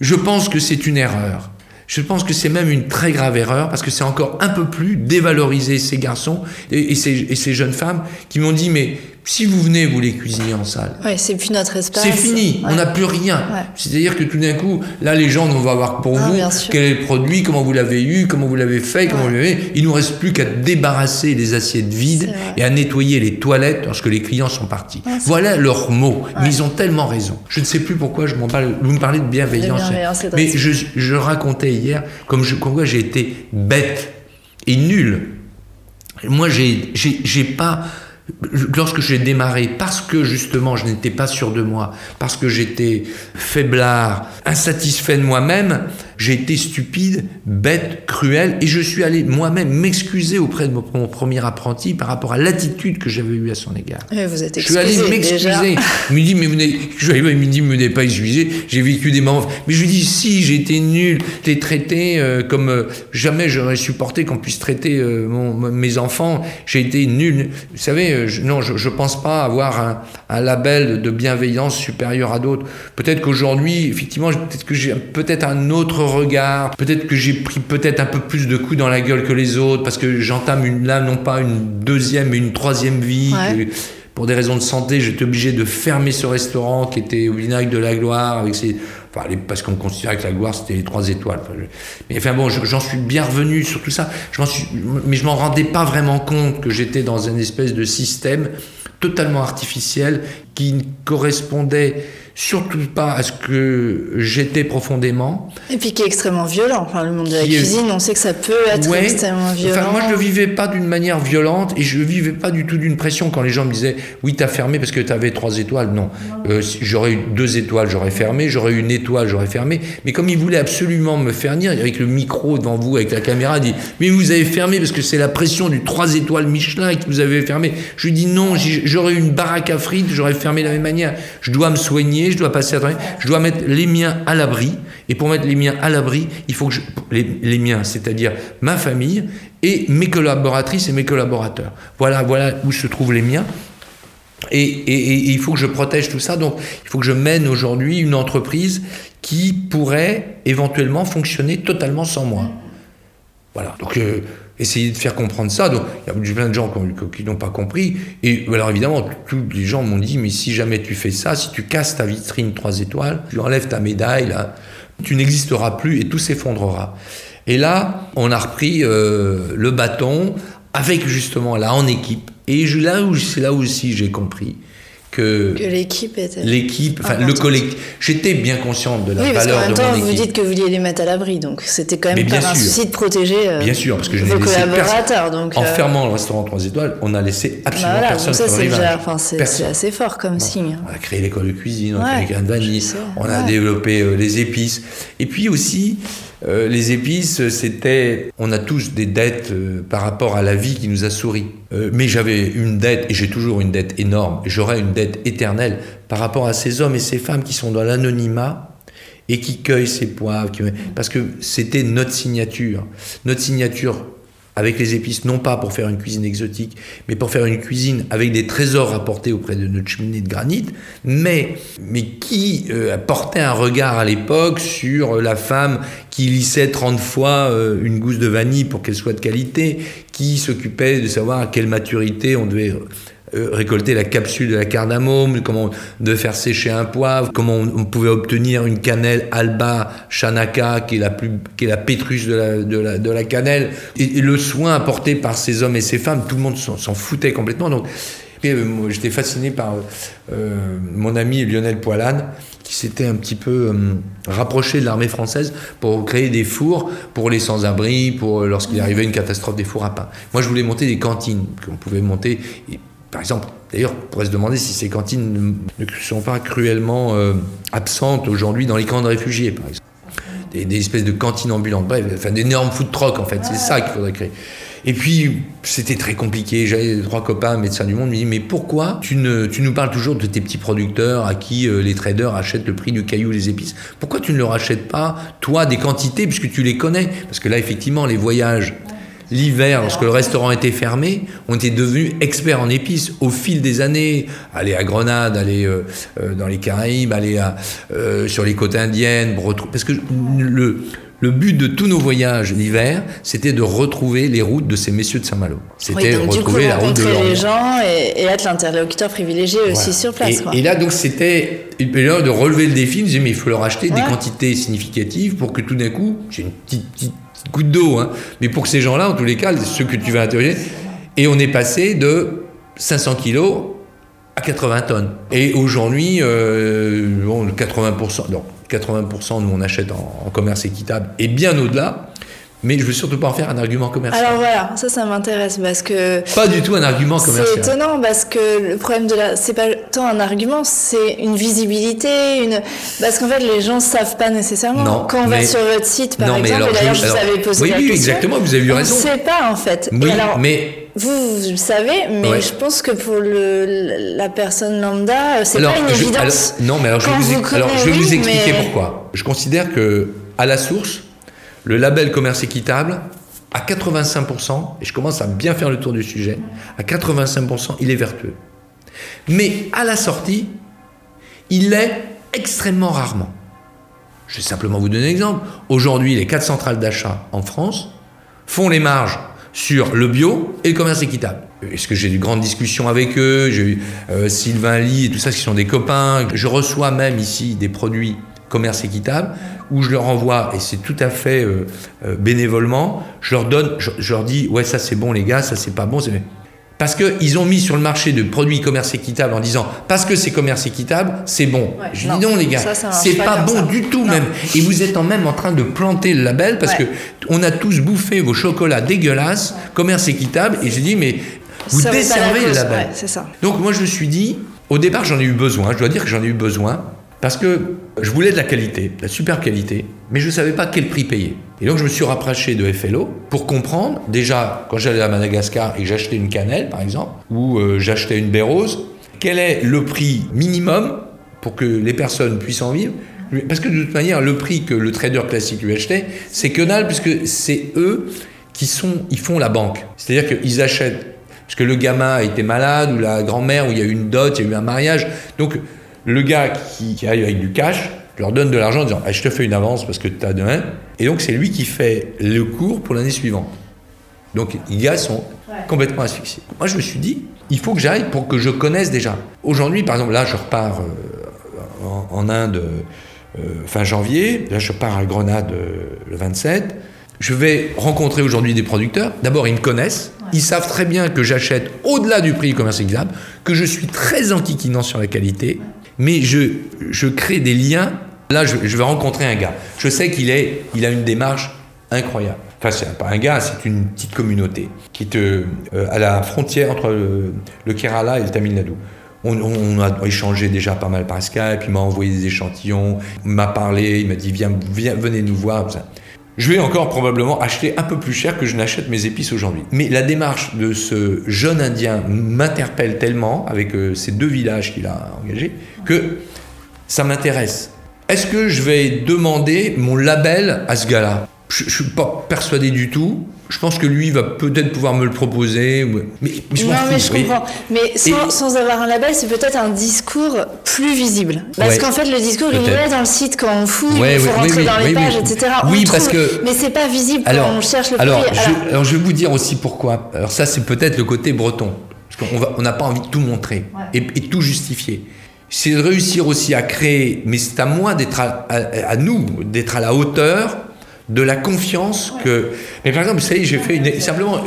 je pense que c'est une erreur. Je pense que c'est même une très grave erreur parce que c'est encore un peu plus dévaloriser ces garçons et, et, ces, et ces, jeunes femmes qui m'ont dit mais si vous venez vous les cuisiner en salle, ouais, c'est plus notre espace. C'est fini, ouais. on n'a plus rien. Ouais. C'est-à-dire que tout d'un coup, là les gens vont voir pour Ah, vous quel est le produit, comment vous l'avez eu, comment vous l'avez fait, comment vous l'avez. Il nous reste plus qu'à débarrasser les assiettes vides et à nettoyer les toilettes lorsque les clients sont partis. Voilà leurs mots, mais ils ont tellement raison. Je ne sais plus pourquoi je m'en parle. Vous me parlez de bienveillance, De bienveillance, c'est mais je, je racontais hier comme je, comme quoi j'ai été bête et nul. Moi, j'ai pas. Lorsque j'ai démarré, parce que justement je n'étais pas sûr de moi, parce que j'étais faiblard, insatisfait de moi-même, j'ai été stupide, bête, cruel, et je suis allé moi-même m'excuser auprès de mon, premier apprenti par rapport à l'attitude que j'avais eue à son égard. Vous êtes Je suis allé excusé, m'excuser. Il me dit, mais vous n'avez pas excusé, j'ai vécu des moments. Mais je lui dis, si, j'ai été nul, t'es traité euh, comme euh, jamais j'aurais supporté qu'on puisse traiter euh, mon- mes enfants. J'ai été nul. Vous savez, je- non, je, je pense pas avoir un, un label de bienveillance supérieur à d'autres. Peut-être qu'aujourd'hui, effectivement, peut-être que j'ai peut-être un autre regard, peut-être que j'ai pris peut-être un peu plus de coups dans la gueule que les autres, parce que j'entame une, là, non pas une deuxième, mais une troisième vie. Ouais. que- pour des raisons de santé, j'étais obligé de fermer ce restaurant qui était au vinaigre de la gloire, avec ses, enfin, parce qu'on considérait que la gloire c'était les trois étoiles. Enfin, je- mais enfin bon, je- j'en suis bien revenu sur tout ça. Je m'en suis, mais je m'en rendais pas vraiment compte que j'étais dans une espèce de système totalement artificiel qui ne correspondait surtout pas à ce que j'étais profondément. Et puis qui est extrêmement violent. Enfin, le monde de la Qui est- cuisine, on sait que ça peut être Ouais. extrêmement violent. Enfin, moi, je le vivais pas d'une manière violente et je le vivais pas du tout d'une pression quand les gens me disaient oui, t'as fermé parce que t'avais trois étoiles. Non, Euh, j'aurais eu deux étoiles, j'aurais fermé. J'aurais eu une étoile, j'aurais fermé. Mais comme ils voulaient absolument me faire venir avec le micro devant vous, avec la caméra, dit mais vous avez fermé parce que c'est la pression du trois étoiles Michelin que vous avez fermé. Je lui dis non, j'aurais eu une baraque à frites, j'aurais fermé de la même manière. Je dois me soigner, je dois passer à je dois mettre les miens à l'abri. Et pour mettre les miens à l'abri, il faut que je, les, miens, c'est-à-dire ma famille et mes collaboratrices et mes collaborateurs. Voilà, voilà où se trouvent les miens. Et il faut que je protège tout ça. Donc, il faut que je mène aujourd'hui une entreprise qui pourrait éventuellement fonctionner totalement sans moi. Voilà. Donc, euh, essayer de faire comprendre ça. Donc, il y a plein de gens qui, ont- qui n'ont pas compris. Et alors, évidemment, tous les gens m'ont dit Mais si jamais tu fais ça, si tu casses ta vitrine 3 étoiles, tu enlèves ta médaille, là, tu n'existeras plus et tout s'effondrera. Et là, on a repris euh, le bâton avec justement là en équipe. Et là où c'est là aussi j'ai compris que, Que l'équipe était. l'équipe, enfin le collectif, j'étais bien consciente de la Oui, parce valeur même de temps, mon vous dites que vous vouliez les mettre à l'abri, donc c'était quand Mais même bien par un souci de protéger euh, Bien sûr, parce que je vos collaborateurs. Donc, En euh, fermant le restaurant 3 étoiles, on a laissé bah absolument voilà, personne ça sur le déjà, enfin, c'est assez fort comme signe. On a créé l'école de cuisine, on a Ouais, créé de vanille, on a ouais. développé euh, les épices. Et puis aussi, euh, les épices, c'était. On a tous des dettes euh, par rapport à la vie qui nous a souri. Euh, mais j'avais une dette, et j'ai toujours une dette énorme, j'aurai une dette éternelle par rapport à ces hommes et ces femmes qui sont dans l'anonymat et qui cueillent ces poivres. Parce que c'était notre signature. Notre signature avec les épices, non pas pour faire une cuisine exotique, mais pour faire une cuisine avec des trésors rapportés auprès de notre cheminée de granit, mais, mais qui euh, portait un regard à l'époque sur la femme qui lissait 30 fois euh, une gousse de vanille pour qu'elle soit de qualité, qui s'occupait de savoir à quelle maturité on devait euh, récolter la capsule de la cardamome, comment de faire sécher un poivre, comment on, pouvait obtenir une cannelle Alba Chanaka, qui est la plus, qui est la pétrus de la, de la, de la cannelle, et, le soin apporté par ces hommes et ces femmes, tout le monde s'en foutait complètement. Donc, euh, j'étais fasciné par euh, mon ami Lionel Poilane, qui s'était un petit peu rapproché de l'armée française pour créer des fours pour les sans-abri, pour lorsqu'il arrivait une catastrophe des fours à pain. Moi, je voulais monter des cantines qu'on pouvait monter. Par exemple, d'ailleurs, on pourrait se demander si ces cantines ne, sont pas cruellement euh, absentes aujourd'hui dans les camps de réfugiés, par exemple. Des, espèces de cantines ambulantes, bref, enfin d'énormes food trucks en fait, c'est ça qu'il faudrait créer. Et puis, c'était très compliqué. J'avais trois copains médecins du monde. Me disent, mais pourquoi tu nous parles toujours de tes petits producteurs à qui euh, les traders achètent le prix du caillou, les épices? Pourquoi tu ne leur achètes pas, toi, des quantités, puisque tu les connais? Parce que là, effectivement, les voyages L'hiver, lorsque le restaurant était fermé, on était devenus experts en épices au fil des années. Aller à Grenade, aller euh, euh, dans les Caraïbes, aller à, euh, sur les côtes indiennes, parce que le, le but de tous nos voyages l'hiver, c'était de retrouver les routes de ces messieurs de Saint-Malo. C'était oui, retrouver coup, la route de les gens et, être l'interlocuteur privilégié aussi sur place. Et, et là, donc, c'était une période de relever le défi. Je disais, mais il faut leur acheter des quantités significatives pour que tout d'un coup, j'ai une petite, petite goutte d'eau, hein. mais pour ces gens-là, en tous les cas, ceux que tu vas interroger, et on est passé de 500 kilos à 80 tonnes. Et aujourd'hui, euh, bon, 80%, non, 80% nous on achète en commerce équitable et bien au-delà mais je veux surtout pas en faire un argument commercial. Alors voilà, ça, ça m'intéresse parce que. Pas du tout un argument commercial. C'est étonnant parce que le problème de la. C'est pas tant un argument, c'est une visibilité, une. Parce qu'en fait, les gens savent pas nécessairement. Non, Quand on va sur votre site, par exemple, et d'ailleurs, je, vous avais posé oui, la oui, question. exactement, vous avez eu raison. On ne sait pas, en fait. Oui, alors, mais. Vous, vous le savez, mais je pense que pour le, la personne lambda, c'est pas une évidence. non, mais alors je vais vous, alors, je vais vous expliquer pourquoi. Je considère que, à la source, le label commerce équitable, à 85%, et je commence à bien faire le tour du sujet, à 85%, il est vertueux. Mais à la sortie, il l'est extrêmement rarement. Je vais simplement vous donner un exemple. Aujourd'hui, les quatre centrales d'achat en France font les marges sur le bio et le commerce équitable. Est-ce que j'ai eu de grandes discussions avec eux? J'ai eu euh, Sylvain Lee et tout ça, qui sont des copains. Je reçois même ici des produits commerce équitable, où je leur envoie, et c'est tout à fait euh, euh, bénévolement, je leur donne, je, leur dis, ouais, ça c'est bon les gars, ça c'est pas bon. Parce qu'ils ont mis sur le marché de produits commerce équitable en disant, parce que c'est commerce équitable, c'est bon. je dis non les gars, c'est pas, bon du tout même. Et vous êtes en même en train de planter le label parce que on a tous bouffé vos chocolats dégueulasses, commerce équitable, et je dis, mais vous desservez le label. Ça. Donc moi je me suis dit, au départ j'en ai eu besoin, je dois dire que j'en ai eu besoin, parce que je voulais de la qualité, de la super qualité, mais je ne savais pas quel prix payer. Et donc je me suis rapproché de FLO pour comprendre, déjà quand j'allais à Madagascar et que j'achetais une cannelle par exemple, ou euh, j'achetais une baie rose, quel est le prix minimum pour que les personnes puissent en vivre? Parce que de toute manière, le prix que le trader classique lui achetait, c'est que dalle, puisque c'est eux qui sont, ils font la banque. C'est-à-dire qu'ils achètent parce que le gamin a été malade, ou la grand-mère, ou il y a eu une dot, il y a eu un mariage. Donc le gars qui, arrive avec du cash, je leur donne de l'argent en disant ah, Je te fais une avance parce que tu as demain. Et donc, c'est lui qui fait le cours pour l'année suivante. Donc, les gars sont complètement asphyxiés. Moi, je me suis dit Il faut que j'aille pour que je connaisse déjà. Aujourd'hui, par exemple, là, je repars euh, en, Inde euh, fin janvier. Là, je pars à Grenade euh, le 27. Je vais rencontrer aujourd'hui des producteurs. D'abord, ils me connaissent. Ils savent très bien que j'achète au-delà du prix commerce équitable, que je suis très antiquinant sur la qualité mais je, je crée des liens. Là, je, vais rencontrer un gars. Je sais qu'il est, il a une démarche incroyable. Enfin, c'est pas un gars, c'est une petite communauté qui est euh, à la frontière entre le, Kerala et le Tamil Nadu. On, a échangé déjà pas mal par Skype, il m'a envoyé des échantillons, il m'a parlé, il m'a dit viens, viens, venez nous voir. Je vais encore probablement acheter un peu plus cher que je n'achète mes épices aujourd'hui. Mais la démarche de ce jeune Indien m'interpelle tellement avec euh, ces deux villages qu'il a engagés que ça m'intéresse. Est-ce que je vais demander mon label à ce gars-là? Je ne suis pas persuadé du tout. Je pense que lui va peut-être pouvoir me le proposer. Mais, je non, mais je comprends. Mais sans, avoir un label, c'est peut-être un discours plus visible. Parce qu'en fait, le discours, il est dans le site quand on fouille, il faut rentrer dans les pages, etc. oui, parce que. Mais c'est pas visible alors, quand on cherche le alors, Je, alors, je vais vous dire aussi pourquoi. Alors, ça, c'est peut-être le côté breton. Parce qu'on n'a pas envie de tout montrer et, tout justifier c'est de réussir aussi à créer, mais c'est à moi d'être à, nous, d'être à la hauteur de la confiance que. Mais par exemple, vous savez, j'ai fait une. Simplement,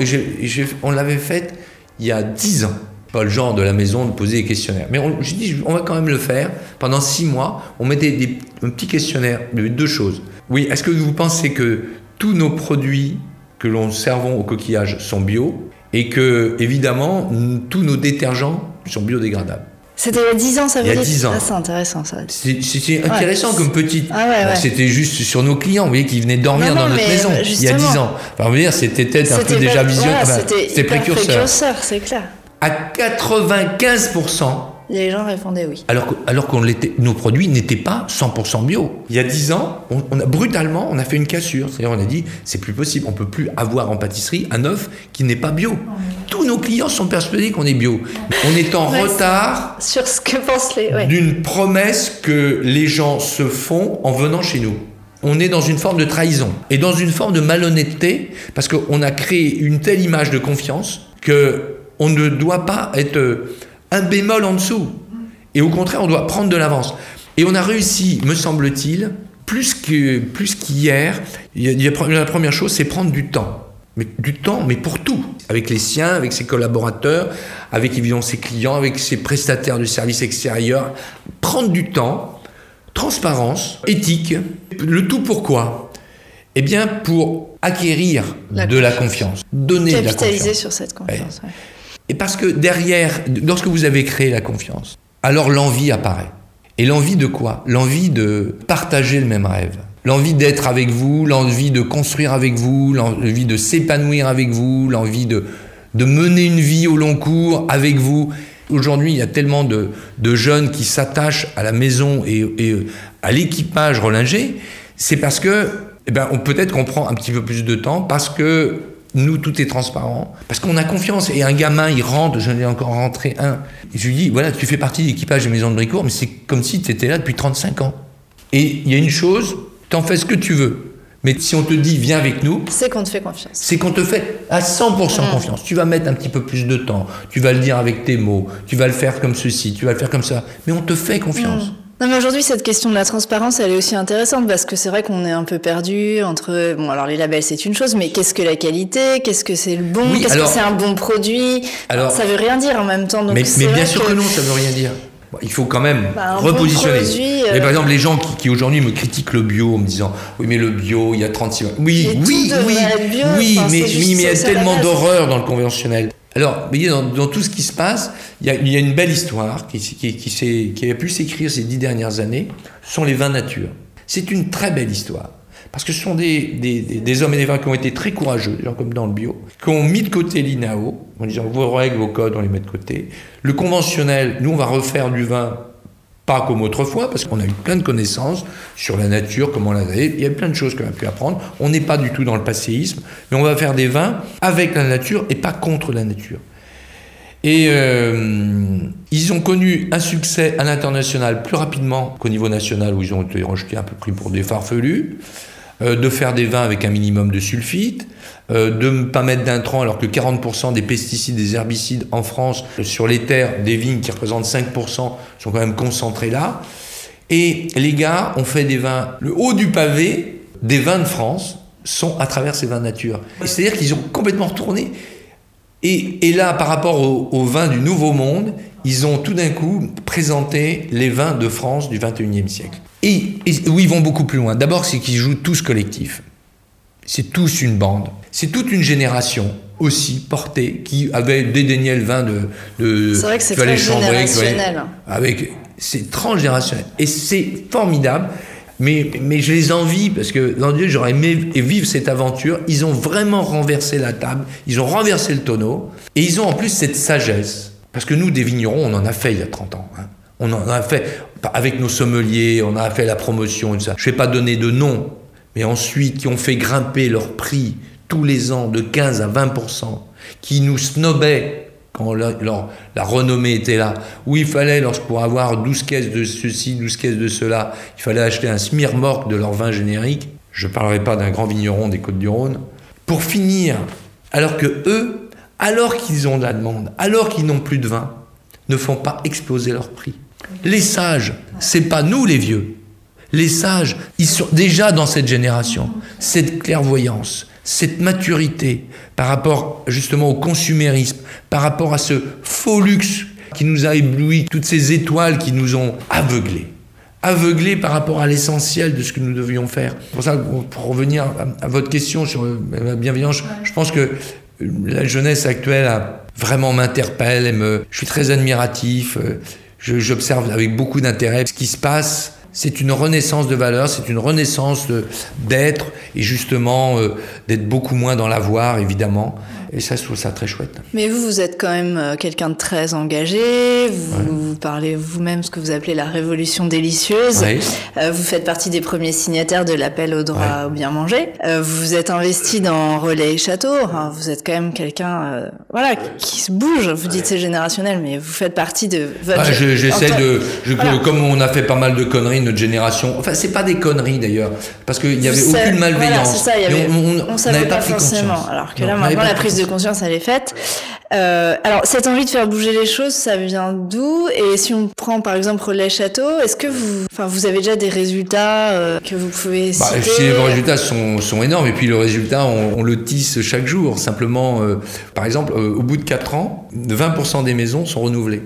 on l'avait faite il y a dix ans. Pas le genre de la maison de poser des questionnaires. Mais j'ai dit, on va quand même le faire. Pendant six mois, on mettait des, un petit questionnaire. de deux choses. Oui, est-ce que vous pensez que tous nos produits que l'on servons au coquillage sont bio et que, évidemment, tous nos détergents sont biodégradables? C'était il y a 10 ans, ça veut Il y a dire 10 ans. Ah, c'est intéressant, ça. C'est intéressant comme petite. Ah ouais, ouais. C'était juste sur nos clients, vous voyez, qui venaient dormir Non, non, dans notre mais, maison euh, il y a justement. 10 ans. Enfin, vous dire, c'était peut-être un peu C'était déjà visionnaire. voilà, Enfin, C'était C'était précurseur. précurseur, c'est clair. À 95%, Les gens répondaient oui. alors, que- alors qu'on l'était, nos produits n'étaient pas 100% bio. Il y a 10 ans, on, on a brutalement, on a fait une cassure. C'est-à-dire, on a dit, c'est plus possible. On peut plus avoir en pâtisserie un œuf qui n'est pas bio. Tous nos clients sont persuadés qu'on est bio. On est en [laughs] Ouais, retard Sur ce que pensent les. D'une promesse que les gens se font en venant chez nous. On est dans une forme de trahison et dans une forme de malhonnêteté parce qu'on a créé une telle image de confiance que on ne doit pas être euh, un bémol en dessous. Et au contraire, on doit prendre de l'avance. Et on a réussi, me semble-t-il, plus que plus qu'hier. La première chose, c'est prendre du temps. Mais du temps, mais pour tout. Avec les siens, avec ses collaborateurs, avec évidemment ses clients, avec ses prestataires de services extérieurs. Prendre du temps, transparence, éthique. Le tout pourquoi? Eh bien, pour acquérir La de la confiance, donner de la Capitaliser confiance. sur cette confiance. ouais. Et parce que derrière, lorsque vous avez créé la confiance, alors l'envie apparaît. Et l'envie de quoi? L'envie de partager le même rêve. L'envie d'être avec vous, l'envie de construire avec vous, l'envie de s'épanouir avec vous, l'envie de, de mener une vie au long cours avec vous. Aujourd'hui, il y a tellement de, de jeunes qui s'attachent à la maison et, et à l'équipage Rollinger. C'est parce que, eh ben, peut-être qu'on prend un petit peu plus de temps parce que nous, tout est transparent. Parce qu'on a confiance. Et un gamin, il rentre, j'en ai encore rentré un. Et je lui dis, voilà, tu fais partie de l'équipage de Maison de Bricourt, mais c'est comme si tu étais là depuis 35 ans. Et il y a une chose, t'en fais ce que tu veux. Mais si on te dit, viens avec nous, C'est qu'on te fait confiance. c'est qu'on te fait à 100% confiance. Tu vas mettre un petit peu plus de temps, tu vas le dire avec tes mots, tu vas le faire comme ceci, tu vas le faire comme ça. Mais on te fait confiance. Non mais aujourd'hui cette question de la transparence elle est aussi intéressante parce que c'est vrai qu'on est un peu perdu entre bon alors les labels c'est une chose mais qu'est-ce que la qualité? Qu'est-ce que c'est le bon? Oui, qu'est-ce que c'est un bon produit? Alors- ça veut rien dire en même temps donc Mais, mais bien sûr que non, ça veut rien dire. Bon, il faut quand même Bah, bon repositionner. produit, euh, Mais par exemple, les gens qui, qui aujourd'hui me critiquent le bio en me disant Oui, mais le bio, il y a 36 Oui, oui, oui, bio, oui, enfin, mais, juste il y a tellement d'horreur dans le conventionnel. Alors, vous voyez, dans, tout ce qui se passe, il y a, une belle histoire qui, a pu s'écrire ces dix dernières années. Ce sont les vins nature. C'est une très belle histoire. Parce que ce sont des, des, hommes et des femmes qui ont été très courageux, gens comme dans le bio, qui ont mis de côté l'INAO, en disant vos règles, vos codes, on les met de côté. Le conventionnel, nous, on va refaire du vin pas comme autrefois, parce qu'on a eu plein de connaissances sur la nature, comment la Il y a plein de choses qu'on a pu apprendre. On n'est pas du tout dans le passéisme, mais on va faire des vins avec la nature et pas contre la nature. Et euh, ils ont connu un succès à l'international plus rapidement qu'au niveau national, où ils ont été rejetés un peu pris pour des farfelus, euh, de faire des vins avec un minimum de sulfite, euh, de ne pas mettre d'intrants alors que 40% des pesticides, des herbicides en France, sur les terres des vignes qui représentent 5%, sont quand même concentrés là. Et les gars ont fait des vins, le haut du pavé des vins de France sont à travers ces vins nature. C'est-à-dire qu'ils ont complètement retourné et, là, par rapport aux au vins du Nouveau Monde, ils ont tout d'un coup présenté les vins de France du 21e siècle. Et, et où ils vont beaucoup plus loin. D'abord, c'est qu'ils jouent tous collectifs. C'est tous une bande. C'est toute une génération aussi portée qui avait dédaigné le vin de. de C'est vrai que c'est très générationnel. Avec, c'est transgénérationnel. Et c'est formidable. Mais, mais je les envie parce que, dans Dieu, j'aurais aimé vivre cette aventure. Ils ont vraiment renversé la table, ils ont renversé le tonneau, et ils ont en plus cette sagesse. Parce que nous, des vignerons, on en a fait il y a 30 ans. hein. On en a fait avec nos sommeliers, on a fait la promotion et ça. Je ne vais pas donner de nom, mais ensuite, qui ont fait grimper leur prix tous les ans de 15 à 20% qui nous snobaient quand la, la renommée était là, où il fallait, pour avoir 12 caisses de ceci, 12 caisses de cela, il fallait acheter un smirmorque de leur vin générique. Je ne parlerai pas d'un grand vigneron des Côtes-du-Rhône. Pour finir, alors que eux, alors qu'ils ont de la demande, alors qu'ils n'ont plus de vin, ne font pas exploser leur prix. Les sages, c'est pas nous les vieux. Les sages, ils sont déjà dans cette génération, cette clairvoyance, cette maturité par rapport justement au consumérisme, par rapport à ce faux luxe qui nous a ébloui, toutes ces étoiles qui nous ont aveuglés. Aveuglés par rapport à l'essentiel de ce que nous devions faire. Pour ça, pour revenir à, votre question sur euh, la bienveillance, je pense que la jeunesse actuelle a vraiment m'interpelle, je suis très admiratif. J'observe avec beaucoup d'intérêt ce qui se passe c'est une renaissance de valeur, c'est une renaissance d'être et justement euh, d'être beaucoup moins dans l'avoir, évidemment. Et ça, je trouve ça très chouette. Mais vous, vous êtes quand même euh, quelqu'un de très engagé. Vous, parlez vous-même ce que vous appelez la révolution délicieuse. Euh, vous faites partie des premiers signataires de l'appel au droit au bien manger. vous vous êtes investi dans Relais et Château. vous êtes quand même quelqu'un, voilà, qui se bouge. Vous dites c'est générationnel, mais vous faites partie de. Votre... Ah, j'essaie de, comme on a fait pas mal de conneries notre génération. Enfin, c'est pas des conneries d'ailleurs, parce qu'il n'y avait aucune malveillance. ça, y avait, on, savait pas, forcément. Alors que là, maintenant, la prise de conscience, elle est faite. Euh, alors, cette envie de faire bouger les choses, ça vient d'où? Et si on prend par exemple Relais Château, est-ce que vous, enfin, vous avez déjà des résultats euh, que vous pouvez bah, citer? Les résultats sont, sont, énormes, et puis le résultat, on, le tisse chaque jour. Simplement, euh, par exemple, au bout de 4 ans, 20% des maisons sont renouvelées.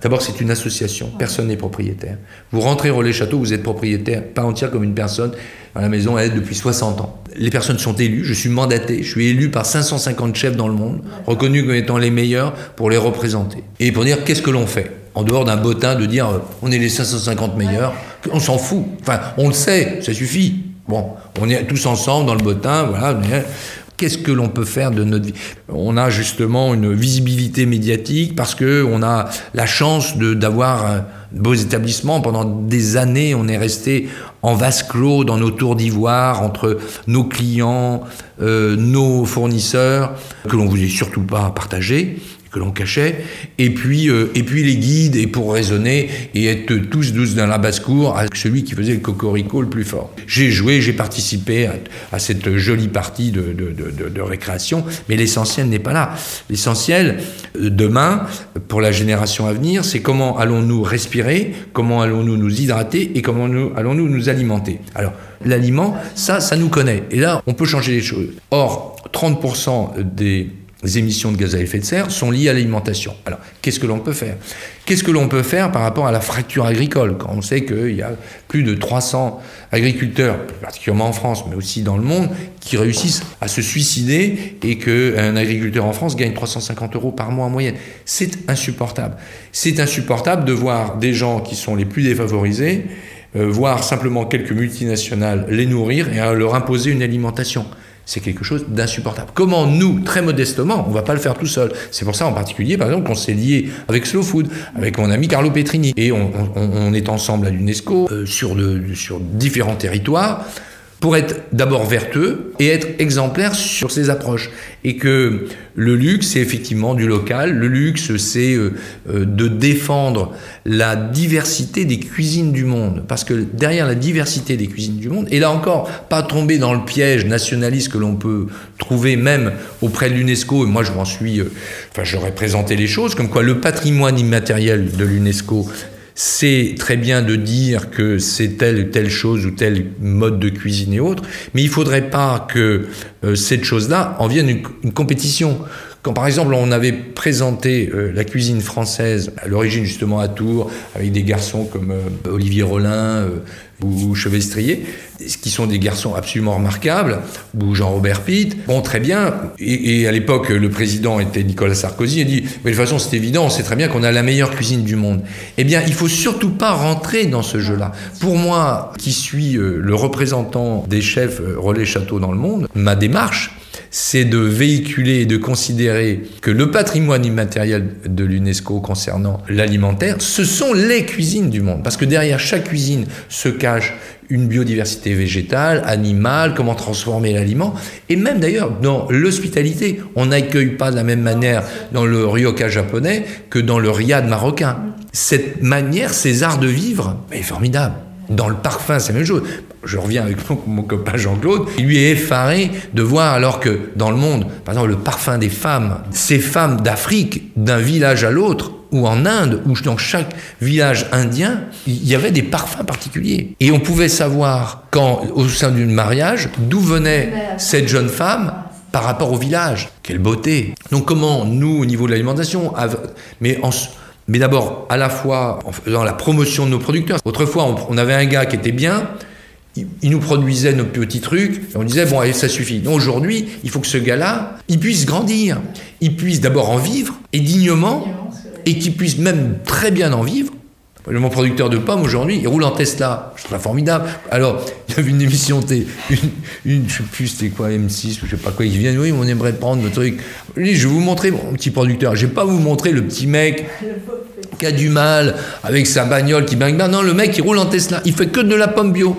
D'abord, c'est une association, personne n'est propriétaire. Vous rentrez au Relais Château, vous êtes propriétaire, pas entière comme une personne. Dans la maison, elle est depuis 60 ans. Les personnes sont élues, je suis mandaté, je suis élu par 550 chefs dans le monde, reconnus comme étant les meilleurs pour les représenter. Et pour dire qu'est-ce que l'on fait? En dehors d'un bottin de dire euh, on est les 550 meilleurs, on s'en fout. Enfin, on le sait, ça suffit. Bon, on est tous ensemble dans le bottin, voilà. Qu'est-ce que l'on peut faire de notre vie? On a justement une visibilité médiatique parce que on a la chance d'avoir de beaux établissements. Pendant des années, on est resté en vase clos dans nos tours d'ivoire entre nos clients, euh, nos fournisseurs, que l'on voulait surtout pas partager que l'on cachait, et puis, euh, et puis les guides, et pour raisonner, et être tous douces dans la basse-cour, avec celui qui faisait le cocorico le plus fort. J'ai joué, j'ai participé à, cette jolie partie de, de, de, de récréation, mais l'essentiel n'est pas là. L'essentiel, euh, demain, pour la génération à venir, c'est comment allons-nous respirer, comment allons-nous nous hydrater, et comment nous, allons-nous nous alimenter. Alors, l'aliment, ça, ça nous connaît. Et là, on peut changer les choses. Or, 30% des les émissions de gaz à effet de serre sont liées à l'alimentation. Alors, qu'est-ce que l'on peut faire? Qu'est-ce que l'on peut faire par rapport à la fracture agricole? Quand on sait qu'il y a plus de 300 agriculteurs, particulièrement en France, mais aussi dans le monde, qui réussissent à se suicider et qu'un agriculteur en France gagne 350 euros par mois en moyenne. C'est insupportable. C'est insupportable de voir des gens qui sont les plus défavorisés, euh, voir simplement quelques multinationales les nourrir et leur imposer une alimentation c'est quelque chose d'insupportable. Comment nous, très modestement, on ne va pas le faire tout seul? C'est pour ça en particulier, par exemple, qu'on s'est lié avec Slow Food, avec mon ami Carlo Petrini. Et on, est ensemble à l'UNESCO euh, sur, sur différents territoires pour être d'abord vertueux et être exemplaire sur ses approches. Et que le luxe, c'est effectivement du local. Le luxe, c'est euh, euh, de défendre la diversité des cuisines du monde. Parce que derrière la diversité des cuisines du monde, et là encore, pas tomber dans le piège nationaliste que l'on peut trouver même auprès de l'UNESCO, et moi je m'en suis, euh, enfin j'aurais présenté les choses, comme quoi le patrimoine immatériel de l'UNESCO, c'est très bien de dire que c'est telle ou telle chose ou tel mode de cuisine et autres, mais il ne faudrait pas que euh, cette chose-là en vienne une, compétition. Quand par exemple on avait présenté euh, la cuisine française à l'origine justement à Tours avec des garçons comme euh, Olivier Rollin, ou Chevestrier, qui sont des garçons absolument remarquables, ou Jean-Robert Pitt. Bon, très bien. Et, à l'époque, le président était Nicolas Sarkozy. Il dit, mais de toute façon, c'est évident, sait très bien qu'on a la meilleure cuisine du monde. Eh bien, il faut surtout pas rentrer dans ce jeu-là. Pour moi, qui suis euh, le représentant des chefs euh, relais château dans le monde, ma démarche, c'est de véhiculer et de considérer que le patrimoine immatériel de l'UNESCO concernant l'alimentaire, ce sont les cuisines du monde. Parce que derrière chaque cuisine se cache une biodiversité végétale, animale, comment transformer l'aliment. Et même d'ailleurs, dans l'hospitalité, on n'accueille pas de la même manière dans le ryoka japonais que dans le riad marocain. Cette manière, ces arts de vivre, est formidable. Dans le parfum, c'est la même chose je reviens avec mon, copain Jean-Claude, il lui est effaré de voir alors que dans le monde, par exemple le parfum des femmes, ces femmes d'Afrique, d'un village à l'autre, ou en Inde, ou dans chaque village indien, il y avait des parfums particuliers. Et on pouvait savoir, au sein d'un mariage, d'où venait cette jeune femme par rapport au village. Quelle beauté Donc comment, nous, au niveau de l'alimentation, mais en, mais d'abord, à la fois en faisant la promotion de nos producteurs. Autrefois, on avait un gars qui était bien, il nous produisait nos petits trucs, et on disait, bon, allez, ça suffit. Donc aujourd'hui, il faut que ce gars-là, il puisse grandir, il puisse d'abord en vivre, et dignement, et qui puissent même très bien en vivre. Mon producteur de pommes aujourd'hui, il roule en Tesla. Je trouve ça formidable. Alors, [laughs] il y avait une émission, une, une je sais plus c'était quoi, M6 ou je sais pas quoi, ils viennent, oui, on aimerait prendre le truc. Je vais vous montrer mon petit producteur. Je vais pas vous montrer le petit mec qui a du mal avec sa bagnole qui bang Non, le mec, il roule en Tesla. Il fait que de la pomme bio.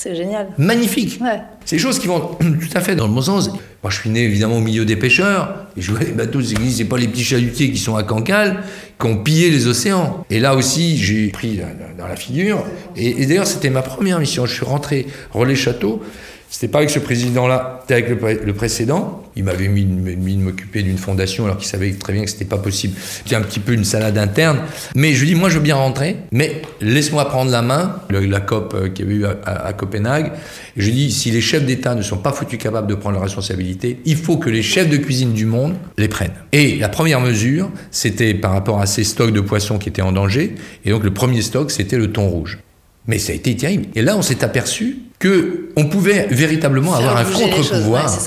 C'est génial. Magnifique. C'est des choses qui vont [clears throat] tout à fait dans le bon sens. Moi, je suis né évidemment au milieu des pêcheurs. Et je vois les bateaux, c'est pas les petits chalutiers qui sont à Cancale, qui ont pillé les océans. Et là aussi, j'ai pris dans la figure. Et, et d'ailleurs, c'était ma première mission. Je suis rentré relais château. C'était pas avec ce président-là, c'était avec le, précédent. Il m'avait mis, de m'occuper d'une fondation alors qu'il savait très bien que c'était pas possible. C'était un petit peu une salade interne. Mais je lui dis, moi je veux bien rentrer, mais laisse-moi prendre la main, la COP euh, qu'il y avait eu à, Copenhague. Je lui dis, si les chefs d'État ne sont pas foutus capables de prendre leurs responsabilités, il faut que les chefs de cuisine du monde les prennent. Et la première mesure, c'était par rapport à ces stocks de poissons qui étaient en danger. Et donc le premier stock, c'était le thon rouge. Mais ça a été terrible. Et là, on s'est aperçu que on pouvait véritablement avoir un contre-pouvoir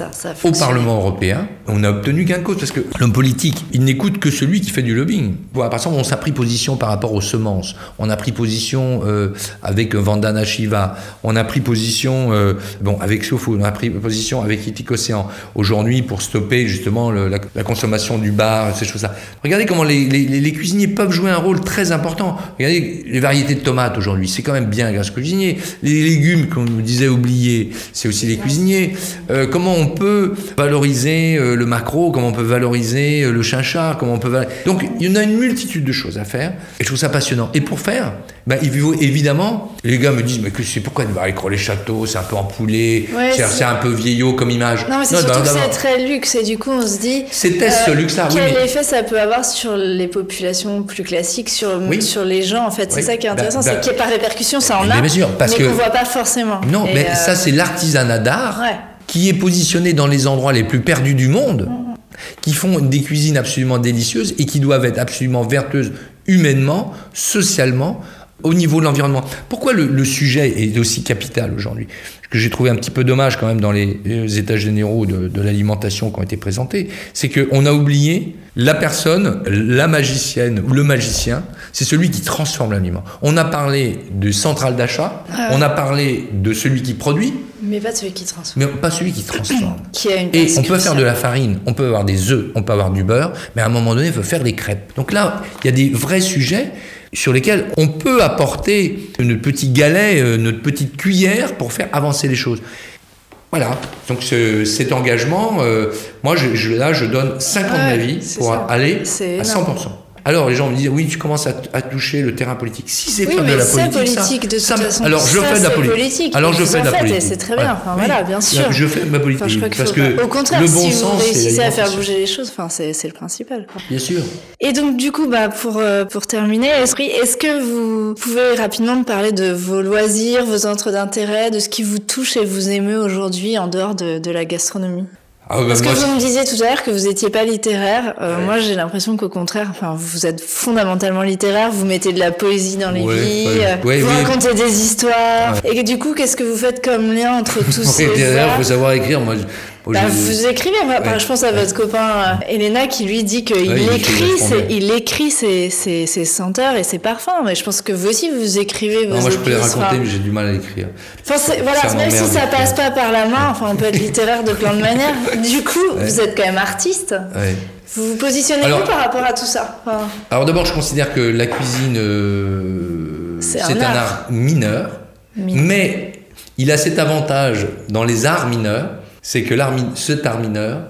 au Parlement européen. On a obtenu gain de cause parce que l'homme politique, il n'écoute que celui qui fait du lobbying. Par exemple, on s'est pris position par rapport aux semences. On a pris position euh, avec Vandana Shiva. On a pris position euh, bon avec Sofu. On a pris position avec Itik Océan. Aujourd'hui, pour stopper justement la, consommation du bar, ces choses-là. Regardez comment les, les, cuisiniers peuvent jouer un rôle très important. Regardez les variétés de tomates aujourd'hui. C'est quand même bien grâce aux cuisiniers. Les légumes, comme disait oublier, c'est aussi les cuisiniers. Euh, comment on peut valoriser euh, le macro, comment on peut valoriser euh, le chinchard, comment on peut donc il y en a une multitude de choses à faire et je trouve ça passionnant. Et pour faire, ben, évidemment, les gars me disent mais que c'est pourquoi avec les châteaux, c'est un peu empoulé, c'est un peu vieillot comme image. Non mais c'est surtout que c'est très luxe et du coup on se dit. C'était ce luxe-là. Quel effet ça peut avoir sur les populations plus classiques, sur sur les gens en fait? C'est ça qui est bah, intéressant, c'est bah, qu'il y a par répercussion ça en a, mais, sûr, parce mais qu'on voit pas forcément. Non, mais euh, ça, c'est l'artisanat d'art qui est positionné dans les endroits les plus perdus du monde, qui font des cuisines absolument délicieuses et qui doivent être absolument vertueuses humainement, socialement, au niveau de l'environnement. Pourquoi le, sujet est aussi capital aujourd'hui? Ce que j'ai trouvé un petit peu dommage quand même dans les, états généraux de, de l'alimentation qui ont été présentés, c'est qu'on a oublié la personne, la magicienne ou le magicien, c'est celui qui transforme l'aliment. On a parlé de centrale d'achat, ah on a parlé de celui qui produit. Mais pas celui qui transforme. Mais pas celui qui transforme. [coughs] qui a une Et on peut faire de la farine, on peut avoir des œufs, on peut avoir du beurre, mais à un moment donné, il faut faire des crêpes. Donc là, il y a des vrais sujets sur lesquels on peut apporter notre petit galet, euh, notre petite cuillère pour faire avancer les choses. Voilà, donc cet engagement, euh, moi je, là je donne 50 ans de ma vie pour aller à 100%. Alors les gens me disent oui tu commences à, toucher le terrain politique. Si c'est oui, pas de la politique, politique de toute façon, alors je fais de la politique. Alors je fais de la politique. C'est très bien. Enfin, voilà, bien sûr. Je fais de ma politique parce que au contraire, le bon si sens, vous réussissez à faire bouger les choses, enfin c'est le principal. Quoi. Bien sûr. Et donc du coup bah pour euh, pour terminer, est-ce que vous pouvez rapidement me parler de vos loisirs, vos centres d'intérêt, de ce qui vous touche et vous émeut aujourd'hui en dehors de, de la gastronomie? Ah, bah, Parce que vous me disiez tout à l'heure que vous n'étiez pas littéraire. Euh, moi, j'ai l'impression qu'au contraire, enfin, vous êtes fondamentalement littéraire. Vous mettez de la poésie dans les vies, vous racontez des histoires. Et du coup, qu'est-ce que vous faites comme lien entre tous [laughs] ces Il faut savoir écrire. Moi, bah, vous écrivez, je pense à votre copain euh, Elena qui lui dit qu'il écrit, il écrit ses, ses, ses, senteurs et ses parfums. Mais je pense que vous aussi vous écrivez vos non, Moi je peux les raconter, mais j'ai du mal à écrire. Enfin, voilà, même si ça passe pas par la main, enfin on peut être littéraire de plein de manières. [laughs] Du coup, vous êtes quand même artiste. Vous vous positionnez où par rapport à tout ça Alors d'abord, je considère que la cuisine, euh, c'est un, art, mineur, mais il a cet avantage dans les arts mineurs c'est que cet art mineur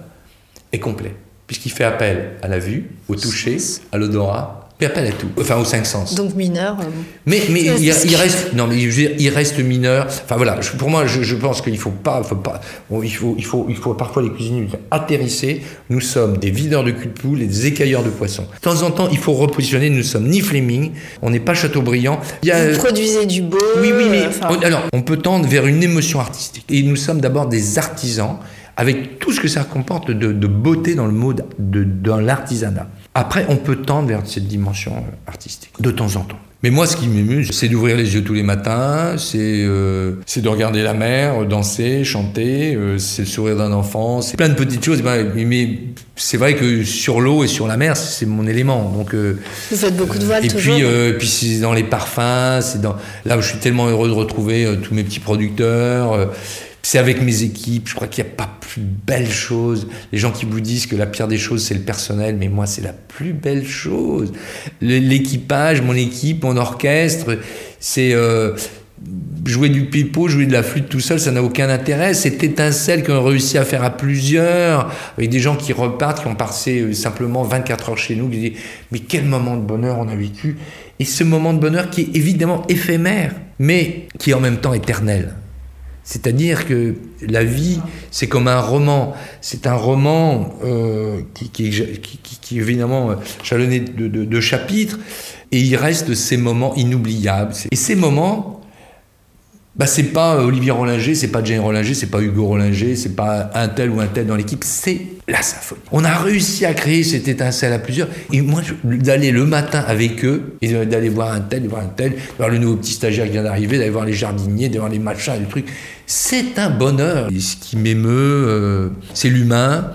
est complet, puisqu'il fait appel à la vue, au toucher, à l'odorat, fait appelle à tout, enfin aux cinq sens. Donc mineur. Euh, mais mais il, reste, non mais il reste mineur. Enfin voilà, pour moi, je, pense qu'il faut pas, faut pas, il faut, il faut, il faut parfois les cuisiniers atterrisser. Nous sommes des videurs de cul de poule et des écailleurs de poissons. De temps en temps, il faut repositionner. Nous sommes ni Fleming, on n'est pas Chateaubriand. Il y a, Vous produisez du beau. Oui oui mais alors on peut tendre vers une émotion artistique. Et nous sommes d'abord des artisans avec tout ce que ça comporte de, beauté dans le mode de, dans l'artisanat. Après, on peut tendre vers cette dimension euh, artistique, de temps en temps. Mais moi, ce qui m'émue, c'est d'ouvrir les yeux tous les matins, c'est euh, de regarder la mer, danser, chanter, euh, c'est le sourire d'un enfant, c'est plein de petites choses. Mais, c'est vrai que sur l'eau et sur la mer, c'est mon élément. Donc, euh, Vous faites beaucoup de voiles et toujours puis, puis c'est dans les parfums, c'est dans là où je suis tellement heureux de retrouver tous mes petits producteurs. C'est avec mes équipes, je crois qu'il n'y a pas plus belle chose. Les gens qui vous disent que la pire des choses, c'est le personnel, mais moi, c'est la plus belle chose. L'équipage, mon équipe, mon orchestre, c'est... Euh, jouer du pipeau, jouer de la flûte tout seul, ça n'a aucun intérêt. Cette étincelle qu'on a réussi à faire à plusieurs, avec des gens qui repartent, qui ont passé euh, simplement 24 heures chez nous, qui disent Mais quel moment de bonheur on a vécu Et ce moment de bonheur qui est évidemment éphémère, mais qui est en même temps éternel. C'est-à-dire que la vie, c'est comme un roman. C'est un roman euh, qui, qui, est évidemment jalonné de, de, chapitres, et il reste ces moments inoubliables. Et ces moments, bah, c'est pas Olivier Rollinger, c'est pas Jane Rollinger, c'est pas Hugo Rollinger, c'est pas un tel ou un tel dans l'équipe, c'est la symphonie. On a réussi à créer cette étincelle à plusieurs. Et moi, d'aller le matin avec eux, et d'aller voir un tel, voir un tel, voir le nouveau petit stagiaire qui vient d'arriver, d'aller voir les jardiniers, d'aller voir les machins, les trucs, c'est un bonheur. Et ce qui m'émeut, euh, c'est l'humain,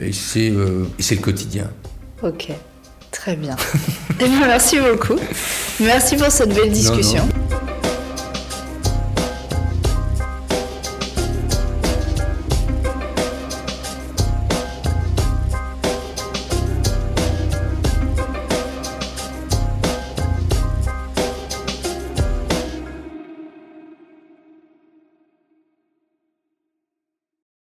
et c'est euh, le quotidien. Ok, très bien. et [laughs] merci beaucoup. Merci pour cette belle discussion.